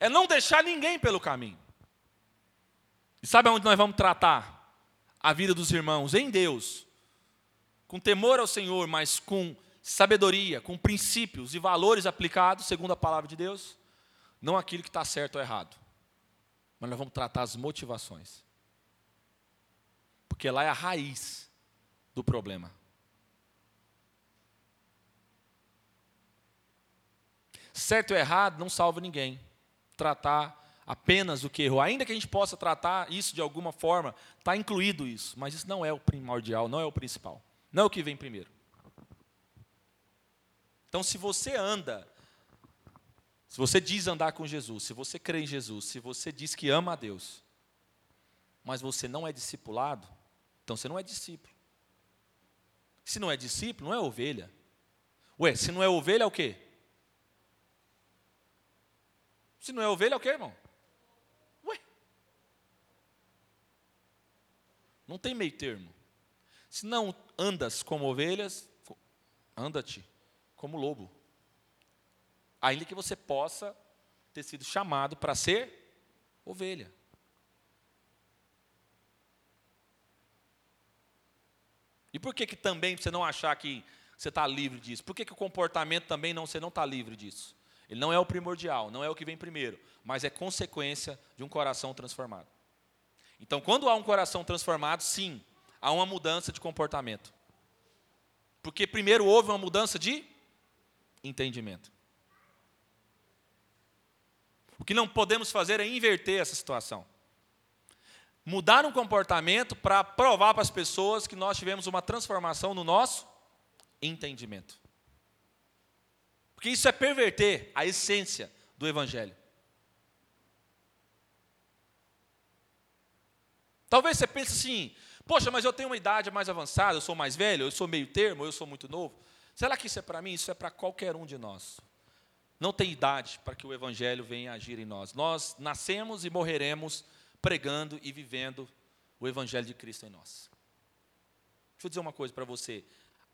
é não deixar ninguém pelo caminho. E sabe aonde nós vamos tratar a vida dos irmãos? Em Deus, com temor ao Senhor, mas com sabedoria, com princípios e valores aplicados segundo a palavra de Deus, não aquilo que está certo ou errado, mas nós vamos tratar as motivações. Porque lá é a raiz do problema. Certo ou errado não salva ninguém. Tratar apenas o que errou, ainda que a gente possa tratar isso de alguma forma, está incluído isso, mas isso não é o primordial, não é o principal, não o que vem primeiro. Então, se você anda, se você diz andar com Jesus, se você crê em Jesus, se você diz que ama a Deus, mas você não é discipulado, então você não é discípulo. Se não é discípulo, não é ovelha. Ué, se não é ovelha, é o quê? Se não é ovelha, é o quê, irmão? Ué. Não tem meio termo. Se não andas como ovelhas, anda-te como lobo. Ainda que você possa ter sido chamado para ser ovelha. E por que, que também você não achar que você está livre disso? Por que, que o comportamento também não, você não está livre disso? Ele não é o primordial, não é o que vem primeiro, mas é consequência de um coração transformado. Então, quando há um coração transformado, sim, há uma mudança de comportamento. Porque primeiro houve uma mudança de entendimento. O que não podemos fazer é inverter essa situação. Mudar um comportamento para provar para as pessoas que nós tivemos uma transformação no nosso entendimento. Porque isso é perverter a essência do Evangelho. Talvez você pense assim: poxa, mas eu tenho uma idade mais avançada, eu sou mais velho, eu sou meio termo, eu sou muito novo. Será que isso é para mim? Isso é para qualquer um de nós. Não tem idade para que o Evangelho venha agir em nós. Nós nascemos e morreremos pregando e vivendo o Evangelho de Cristo em nós. Deixa eu dizer uma coisa para você.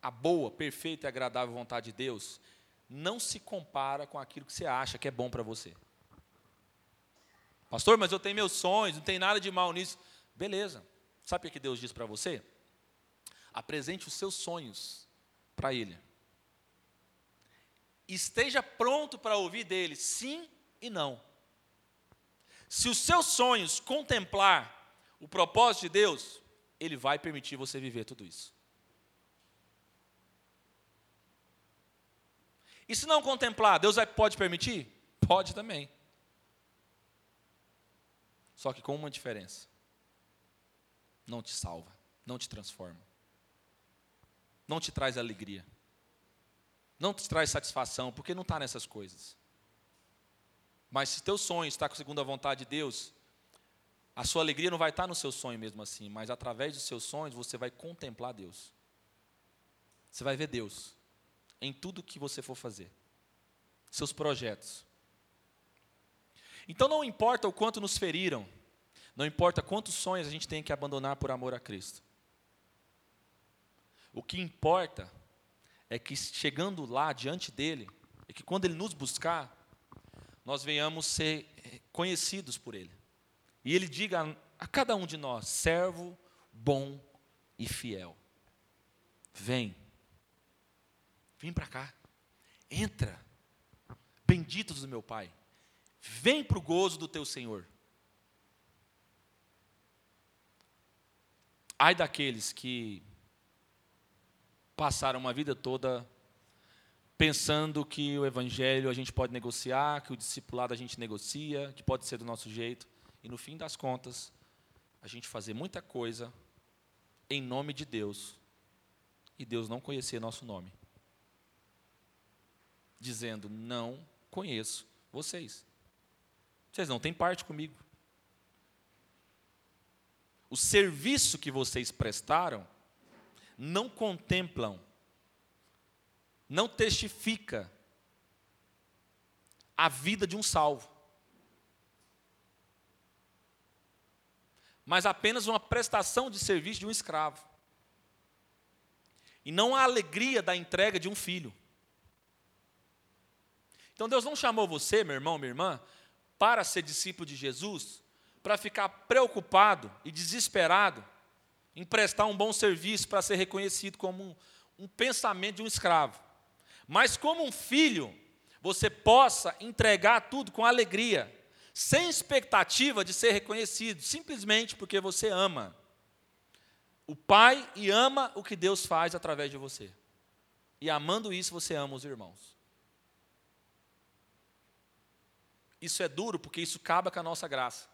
A boa, perfeita e agradável vontade de Deus não se compara com aquilo que você acha que é bom para você. Pastor, mas eu tenho meus sonhos, não tem nada de mal nisso. Beleza. Sabe o que Deus diz para você? Apresente os seus sonhos para Ele. Esteja pronto para ouvir dele, sim e não. Se os seus sonhos contemplar o propósito de Deus, Ele vai permitir você viver tudo isso. E se não contemplar, Deus pode permitir? Pode também. Só que com uma diferença: não te salva, não te transforma, não te traz alegria, não te traz satisfação, porque não está nessas coisas. Mas se teu sonho está com a vontade de Deus, a sua alegria não vai estar no seu sonho mesmo assim, mas através dos seus sonhos você vai contemplar Deus. Você vai ver Deus em tudo que você for fazer, seus projetos. Então não importa o quanto nos feriram, não importa quantos sonhos a gente tem que abandonar por amor a Cristo. O que importa é que chegando lá diante dele, é que quando ele nos buscar, nós venhamos ser conhecidos por ele. E ele diga a, cada um de nós: servo bom e fiel. Vem. Vem para cá. Entra. Benditos do meu Pai. Vem para o gozo do teu Senhor. Ai daqueles que passaram uma vida toda pensando que o evangelho a gente pode negociar, que o discipulado a gente negocia, que pode ser do nosso jeito, e no fim das contas, a gente fazer muita coisa em nome de Deus, e Deus não conhecer nosso nome dizendo: Não conheço vocês. Vocês não têm parte comigo. O serviço que vocês prestaram não contemplam, não testifica a vida de um salvo. Mas apenas uma prestação de serviço de um escravo. E não a alegria da entrega de um filho. Então Deus não chamou você, meu irmão, minha irmã, para ser discípulo de Jesus, para ficar preocupado e desesperado em prestar um bom serviço para ser reconhecido como um, um pensamento de um escravo. Mas como um filho, você possa entregar tudo com alegria, sem expectativa de ser reconhecido, simplesmente porque você ama. o Pai e ama o que Deus faz através de você. E amando isso, você ama os irmãos. Isso é duro porque isso acaba com a nossa graça.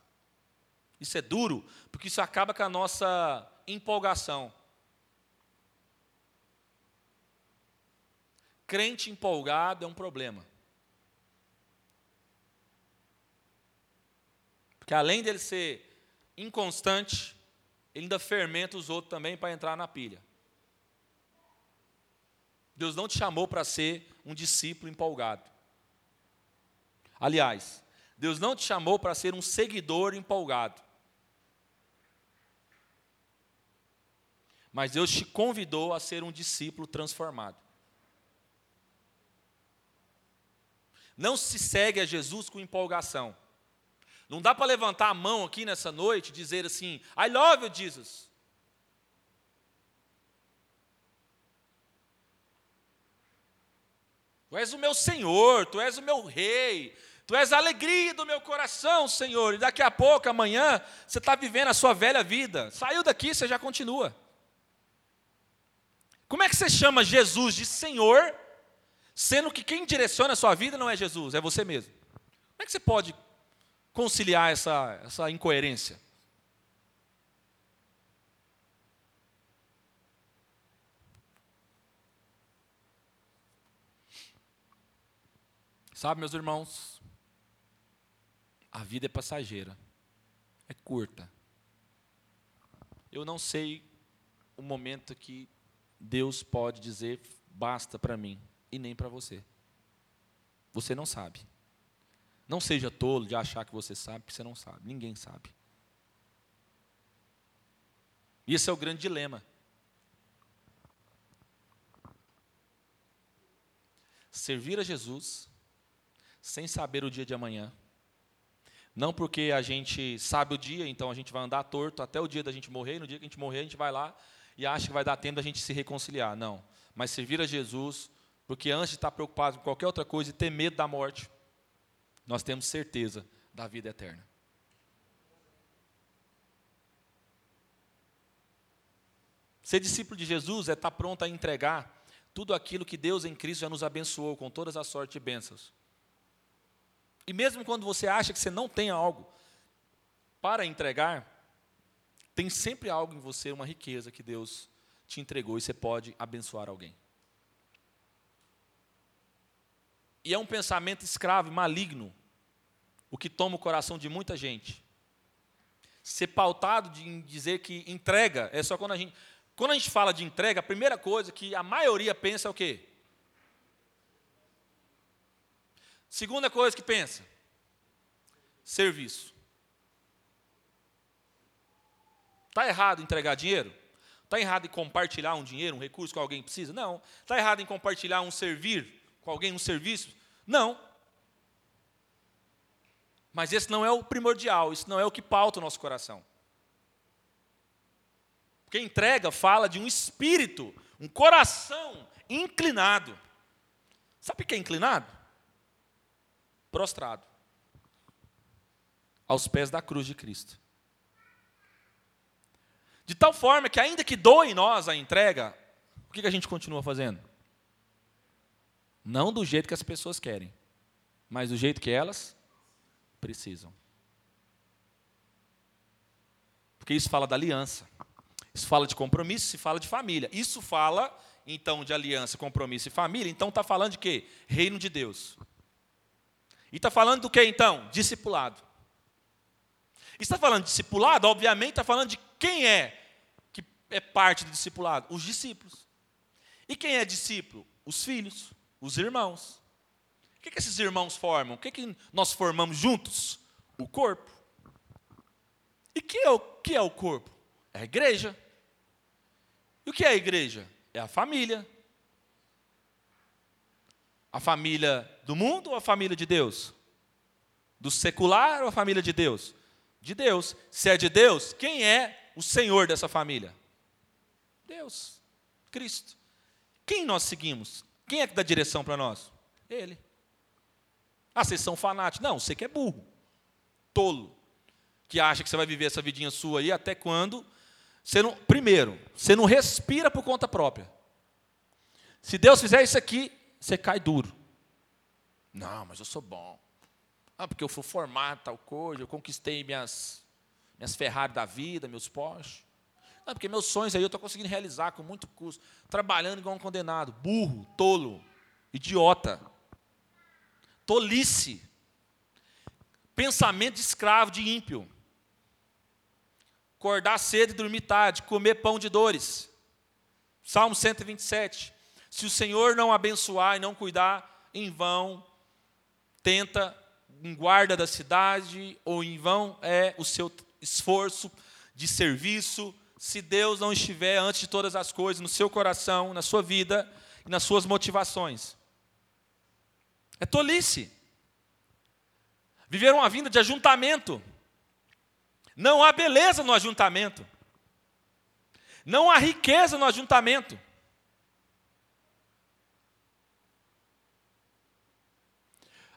Isso é duro porque isso acaba com a nossa empolgação. Crente empolgado é um problema. Porque além dele ser inconstante, ele ainda fermenta os outros também para entrar na pilha. Deus não te chamou para ser um discípulo empolgado. Aliás, Deus não te chamou para ser um seguidor empolgado. Mas Deus te convidou a ser um discípulo transformado. Não se segue a Jesus com empolgação. Não dá para levantar a mão aqui nessa noite e dizer assim: I love you, Jesus. Tu és o meu Senhor, tu és o meu Rei, tu és a alegria do meu coração, Senhor. E daqui a pouco, amanhã, você está vivendo a sua velha vida. Saiu daqui, você já continua. Como é que você chama Jesus de Senhor sendo que quem direciona a sua vida não é Jesus, é você mesmo. Como é que você pode conciliar essa, essa incoerência? Sabe, meus irmãos, a vida é passageira, é curta. Eu não sei o momento que Deus pode dizer basta para mim e nem para você. Você não sabe. Não seja tolo de achar que você sabe, porque você não sabe. Ninguém sabe. E esse é o grande dilema. Servir a Jesus sem saber o dia de amanhã. Não porque a gente sabe o dia, então a gente vai andar torto até o dia da gente morrer, e no dia que a gente morrer, a gente vai lá e acha que vai dar tempo da gente se reconciliar. Não. Mas servir a Jesus porque antes de estar preocupado com qualquer outra coisa e ter medo da morte, nós temos certeza da vida eterna. Ser discípulo de Jesus é estar pronto a entregar tudo aquilo que Deus em Cristo já nos abençoou com todas as sortes e bênçãos. E mesmo quando você acha que você não tem algo para entregar, tem sempre algo em você, uma riqueza que Deus te entregou e você pode abençoar alguém. E é um pensamento escravo e maligno, o que toma o coração de muita gente. Ser pautado em dizer que entrega é só quando a gente. Quando a gente fala de entrega, a primeira coisa que a maioria pensa é o quê? Segunda coisa que pensa: serviço. Está errado entregar dinheiro? Está errado em compartilhar um dinheiro, um recurso que alguém precisa? Não. Está errado em compartilhar um servir com alguém um serviço? Não. Mas esse não é o primordial, isso não é o que pauta o nosso coração. Porque entrega fala de um espírito, um coração inclinado. Sabe o que é inclinado? Prostrado. Aos pés da cruz de Cristo. De tal forma que, ainda que doe em nós a entrega, o que a gente continua fazendo? Não do jeito que as pessoas querem, mas do jeito que elas precisam. Porque isso fala da aliança. Isso fala de compromisso, se fala de família. Isso fala, então, de aliança, compromisso e família. Então, está falando de quê? Reino de Deus. E está falando do que, então? Discipulado. Está falando de discipulado, obviamente, está falando de quem é que é parte do discipulado? Os discípulos. E quem é discípulo? Os filhos. Os irmãos. O que, que esses irmãos formam? O que, que nós formamos juntos? O corpo. E que é o que é o corpo? É a igreja. E o que é a igreja? É a família. A família do mundo ou a família de Deus? Do secular ou a família de Deus? De Deus. Se é de Deus, quem é o Senhor dessa família? Deus, Cristo. Quem nós seguimos? Quem é que dá direção para nós? Ele. Ah, vocês são fanáticos. Não, você que é burro. Tolo. Que acha que você vai viver essa vidinha sua aí até quando Você não, primeiro, você não respira por conta própria. Se Deus fizer isso aqui, você cai duro. Não, mas eu sou bom. Ah, porque eu fui formar tal coisa, eu conquistei minhas, minhas Ferrari da vida, meus Porsche. Não, porque meus sonhos aí eu estou conseguindo realizar com muito custo. Trabalhando igual um condenado. Burro, tolo, idiota. Tolice. Pensamento de escravo, de ímpio. Acordar cedo e dormir tarde, comer pão de dores. Salmo 127. Se o Senhor não abençoar e não cuidar, em vão tenta um guarda da cidade, ou em vão é o seu esforço de serviço, se Deus não estiver antes de todas as coisas no seu coração, na sua vida e nas suas motivações. É tolice. Viver uma vida de ajuntamento. Não há beleza no ajuntamento. Não há riqueza no ajuntamento.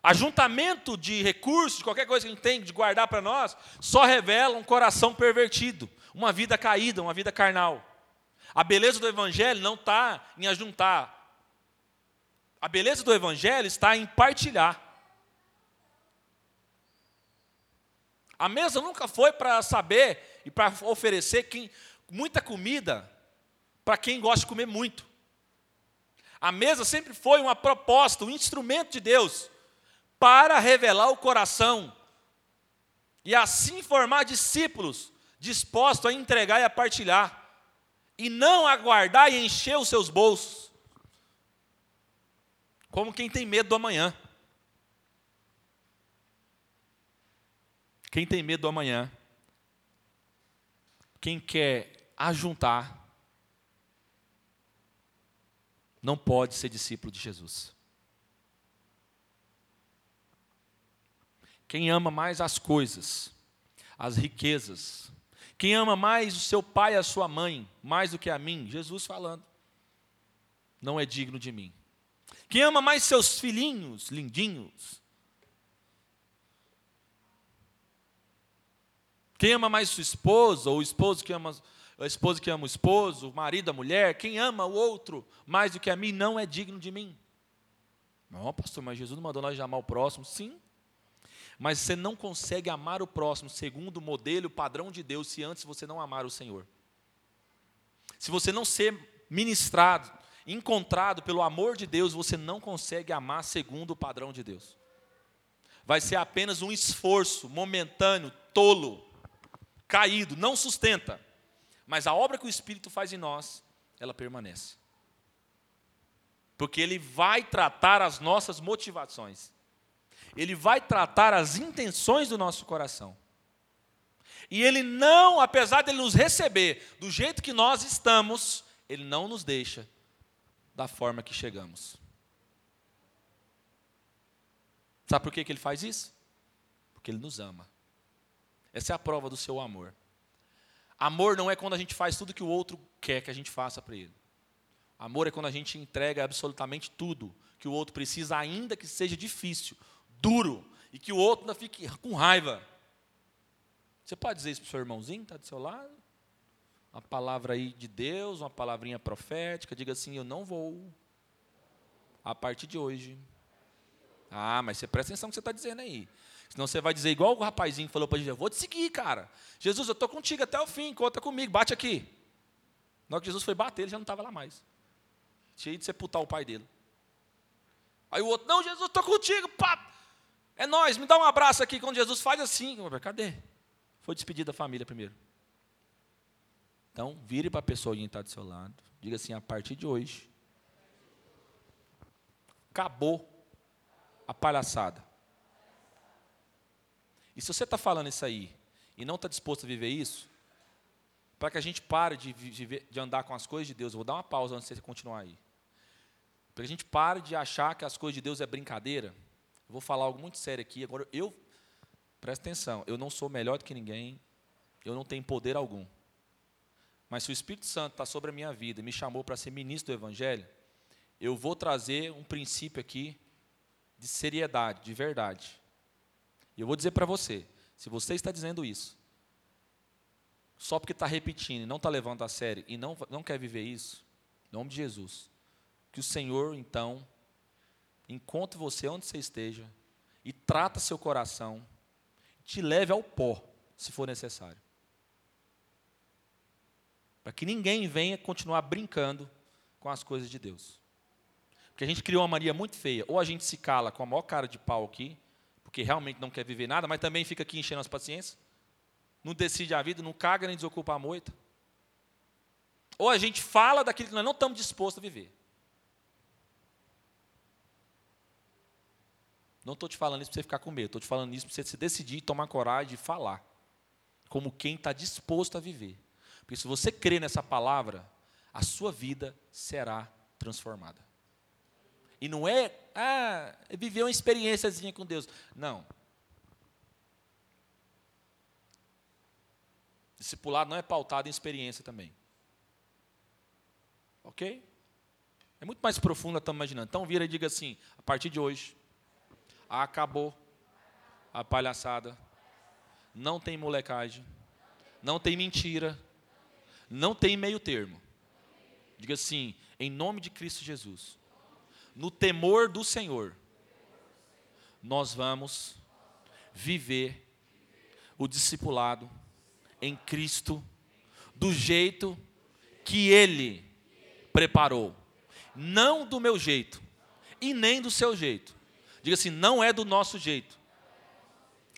Ajuntamento de recursos, de qualquer coisa que a gente tem de guardar para nós, só revela um coração pervertido, uma vida caída, uma vida carnal. A beleza do Evangelho não está em ajuntar. A beleza do Evangelho está em partilhar. A mesa nunca foi para saber e para oferecer quem, muita comida para quem gosta de comer muito. A mesa sempre foi uma proposta, um instrumento de Deus para revelar o coração e assim formar discípulos dispostos a entregar e a partilhar, e não aguardar e encher os seus bolsos, como quem tem medo do amanhã. Quem tem medo do amanhã, quem quer ajuntar, não pode ser discípulo de Jesus. Quem ama mais as coisas, as riquezas, quem ama mais o seu pai e a sua mãe, mais do que a mim, Jesus falando, não é digno de mim. Quem ama mais seus filhinhos, lindinhos, quem ama mais sua esposa, ou o esposo que ama a esposa que ama o esposo, o marido, a mulher, quem ama o outro mais do que a mim, não é digno de mim. Não, pastor, mas Jesus não mandou nós amar o próximo. Sim, mas você não consegue amar o próximo segundo o modelo, o padrão de Deus, se antes você não amar o Senhor. Se você não ser ministrado, encontrado pelo amor de Deus, você não consegue amar segundo o padrão de Deus. Vai ser apenas um esforço momentâneo, tolo, caído, não sustenta. Mas a obra que o Espírito faz em nós, ela permanece. Porque ele vai tratar as nossas motivações ele vai tratar as intenções do nosso coração. E ele não, apesar de ele nos receber do jeito que nós estamos, ele não nos deixa da forma que chegamos. Sabe por que, que ele faz isso? Porque ele nos ama. Essa é a prova do seu amor. Amor não é quando a gente faz tudo que o outro quer que a gente faça para ele. Amor é quando a gente entrega absolutamente tudo que o outro precisa, ainda que seja difícil, duro e que o outro ainda fique com raiva. Você pode dizer isso para o seu irmãozinho que está do seu lado? Uma palavra aí de Deus, uma palavrinha profética, diga assim: Eu não vou a partir de hoje. Ah, mas você presta atenção no que você está dizendo aí. Senão você vai dizer igual o rapazinho falou para Jesus: Eu vou te seguir, cara. Jesus, eu estou contigo até o fim, conta comigo, bate aqui. Na hora que Jesus foi bater, ele já não estava lá mais. Cheio de sepultar o pai dele. Aí o outro, não, Jesus, estou contigo, pá. É nós, me dá um abraço aqui. Quando Jesus faz assim, cadê? Foi despedir da família primeiro. Então, vire para a pessoa que está do seu lado. Diga assim: a partir de hoje, acabou a palhaçada. E se você está falando isso aí e não está disposto a viver isso, para que a gente pare de, de, de, andar com as coisas de Deus, eu vou dar uma pausa antes de você continuar aí. Para que a gente pare de achar que as coisas de Deus é brincadeira, vou falar algo muito sério aqui. Agora, eu, presta atenção, eu não sou melhor do que ninguém, eu não tenho poder algum. Mas se o Espírito Santo está sobre a minha vida e me chamou para ser ministro do Evangelho, eu vou trazer um princípio aqui de seriedade, de verdade. E eu vou dizer para você: se você está dizendo isso, só porque está repetindo e não está levando a sério e não, não quer viver isso, em nome de Jesus, que o Senhor, então, encontre você onde você esteja e trata seu coração, te leve ao pó, se for necessário. Para que ninguém venha continuar brincando com as coisas de Deus. Porque a gente criou uma Maria muito feia. Ou a gente se cala com a maior cara de pau aqui, porque realmente não quer viver nada, mas também fica aqui enchendo as paciências. Não decide a vida, não caga nem desocupa a moita. Ou a gente fala daquilo que nós não estamos dispostos a viver. Não estou te falando isso para você ficar com medo, estou te falando isso para você se decidir, tomar coragem e falar. Como quem está disposto a viver. Porque se você crê nessa palavra, a sua vida será transformada. E não é, ah, é viver uma experiênciazinha com Deus. Não. Discipulado não é pautado em experiência também. Ok? É muito mais profundo, estamos imaginando. Então vira e diga assim, a partir de hoje, acabou a palhaçada. Não tem molecagem. Não tem mentira. Não tem meio termo. Diga assim, em nome de Cristo Jesus no temor do Senhor, nós vamos viver o discipulado em Cristo do jeito que Ele preparou, não do meu jeito e nem do seu jeito. Diga assim, não é do nosso jeito.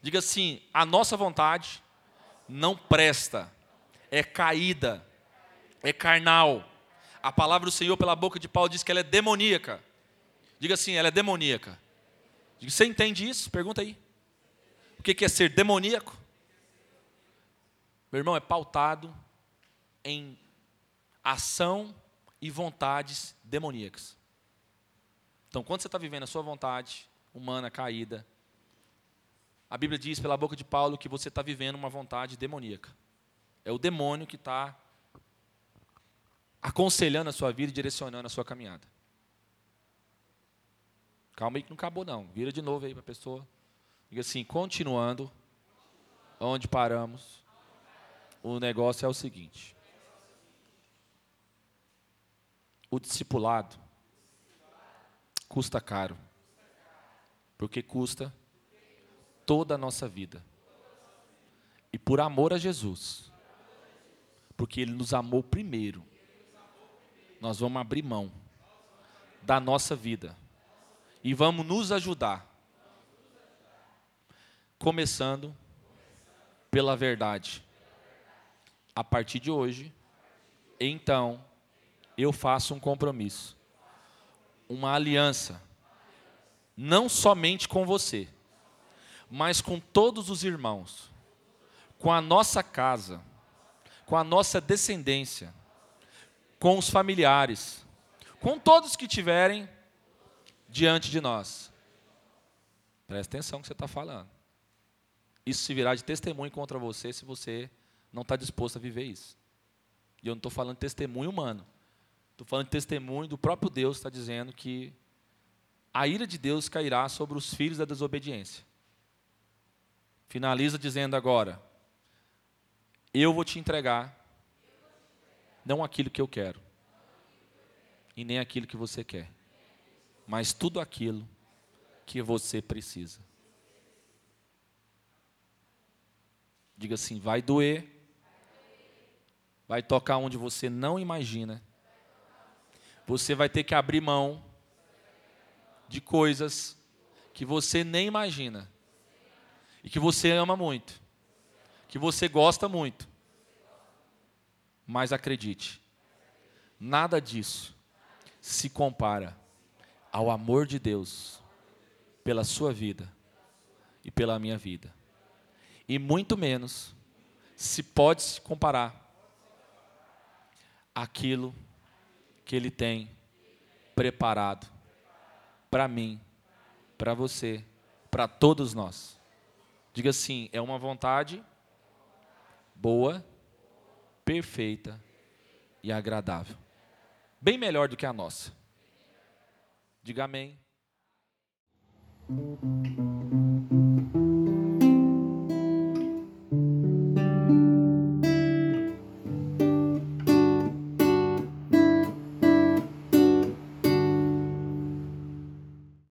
Diga assim, a nossa vontade não presta, é caída, é carnal. A palavra do Senhor pela boca de Paulo diz que ela é demoníaca. Diga assim, ela é demoníaca. Diga, você entende isso? Pergunta aí. O que é ser demoníaco? Meu irmão, é pautado em ação e vontades demoníacas. Então, quando você está vivendo a sua vontade humana caída, a Bíblia diz pela boca de Paulo que você está vivendo uma vontade demoníaca. É o demônio que está aconselhando a sua vida e direcionando a sua caminhada. Calma aí que não acabou não. Vira de novo aí para a pessoa. Diga assim, continuando, onde paramos, o negócio é o seguinte. O discipulado custa caro. Porque custa toda a nossa vida. E por amor a Jesus, porque Ele nos amou primeiro, nós vamos abrir mão da nossa vida e vamos nos ajudar. Começando pela verdade. A partir de hoje, então, eu faço um compromisso, uma aliança, não somente com você, mas com todos os irmãos, com a nossa casa, com a nossa descendência, com os familiares, com todos que tiverem diante de nós. Presta atenção no que você está falando. Isso se virá de testemunho contra você se você não está disposto a viver isso. E eu não estou falando testemunho humano. Estou falando de testemunho do próprio Deus está dizendo que a ira de Deus cairá sobre os filhos da desobediência. Finaliza dizendo agora: Eu vou te entregar não aquilo que eu quero, e nem aquilo que você quer mas tudo aquilo que você precisa. Diga assim: vai doer, vai tocar onde você não imagina. Você vai ter que abrir mão de coisas que você nem imagina e que você ama muito, que você gosta muito. Mas acredite, nada disso se compara ao amor de Deus pela sua vida e pela minha vida. E muito menos se pode se comparar aquilo que ele tem preparado para mim, para você, para todos nós. Diga assim: é uma vontade boa, perfeita e agradável. Bem melhor do que a nossa. Diga amém.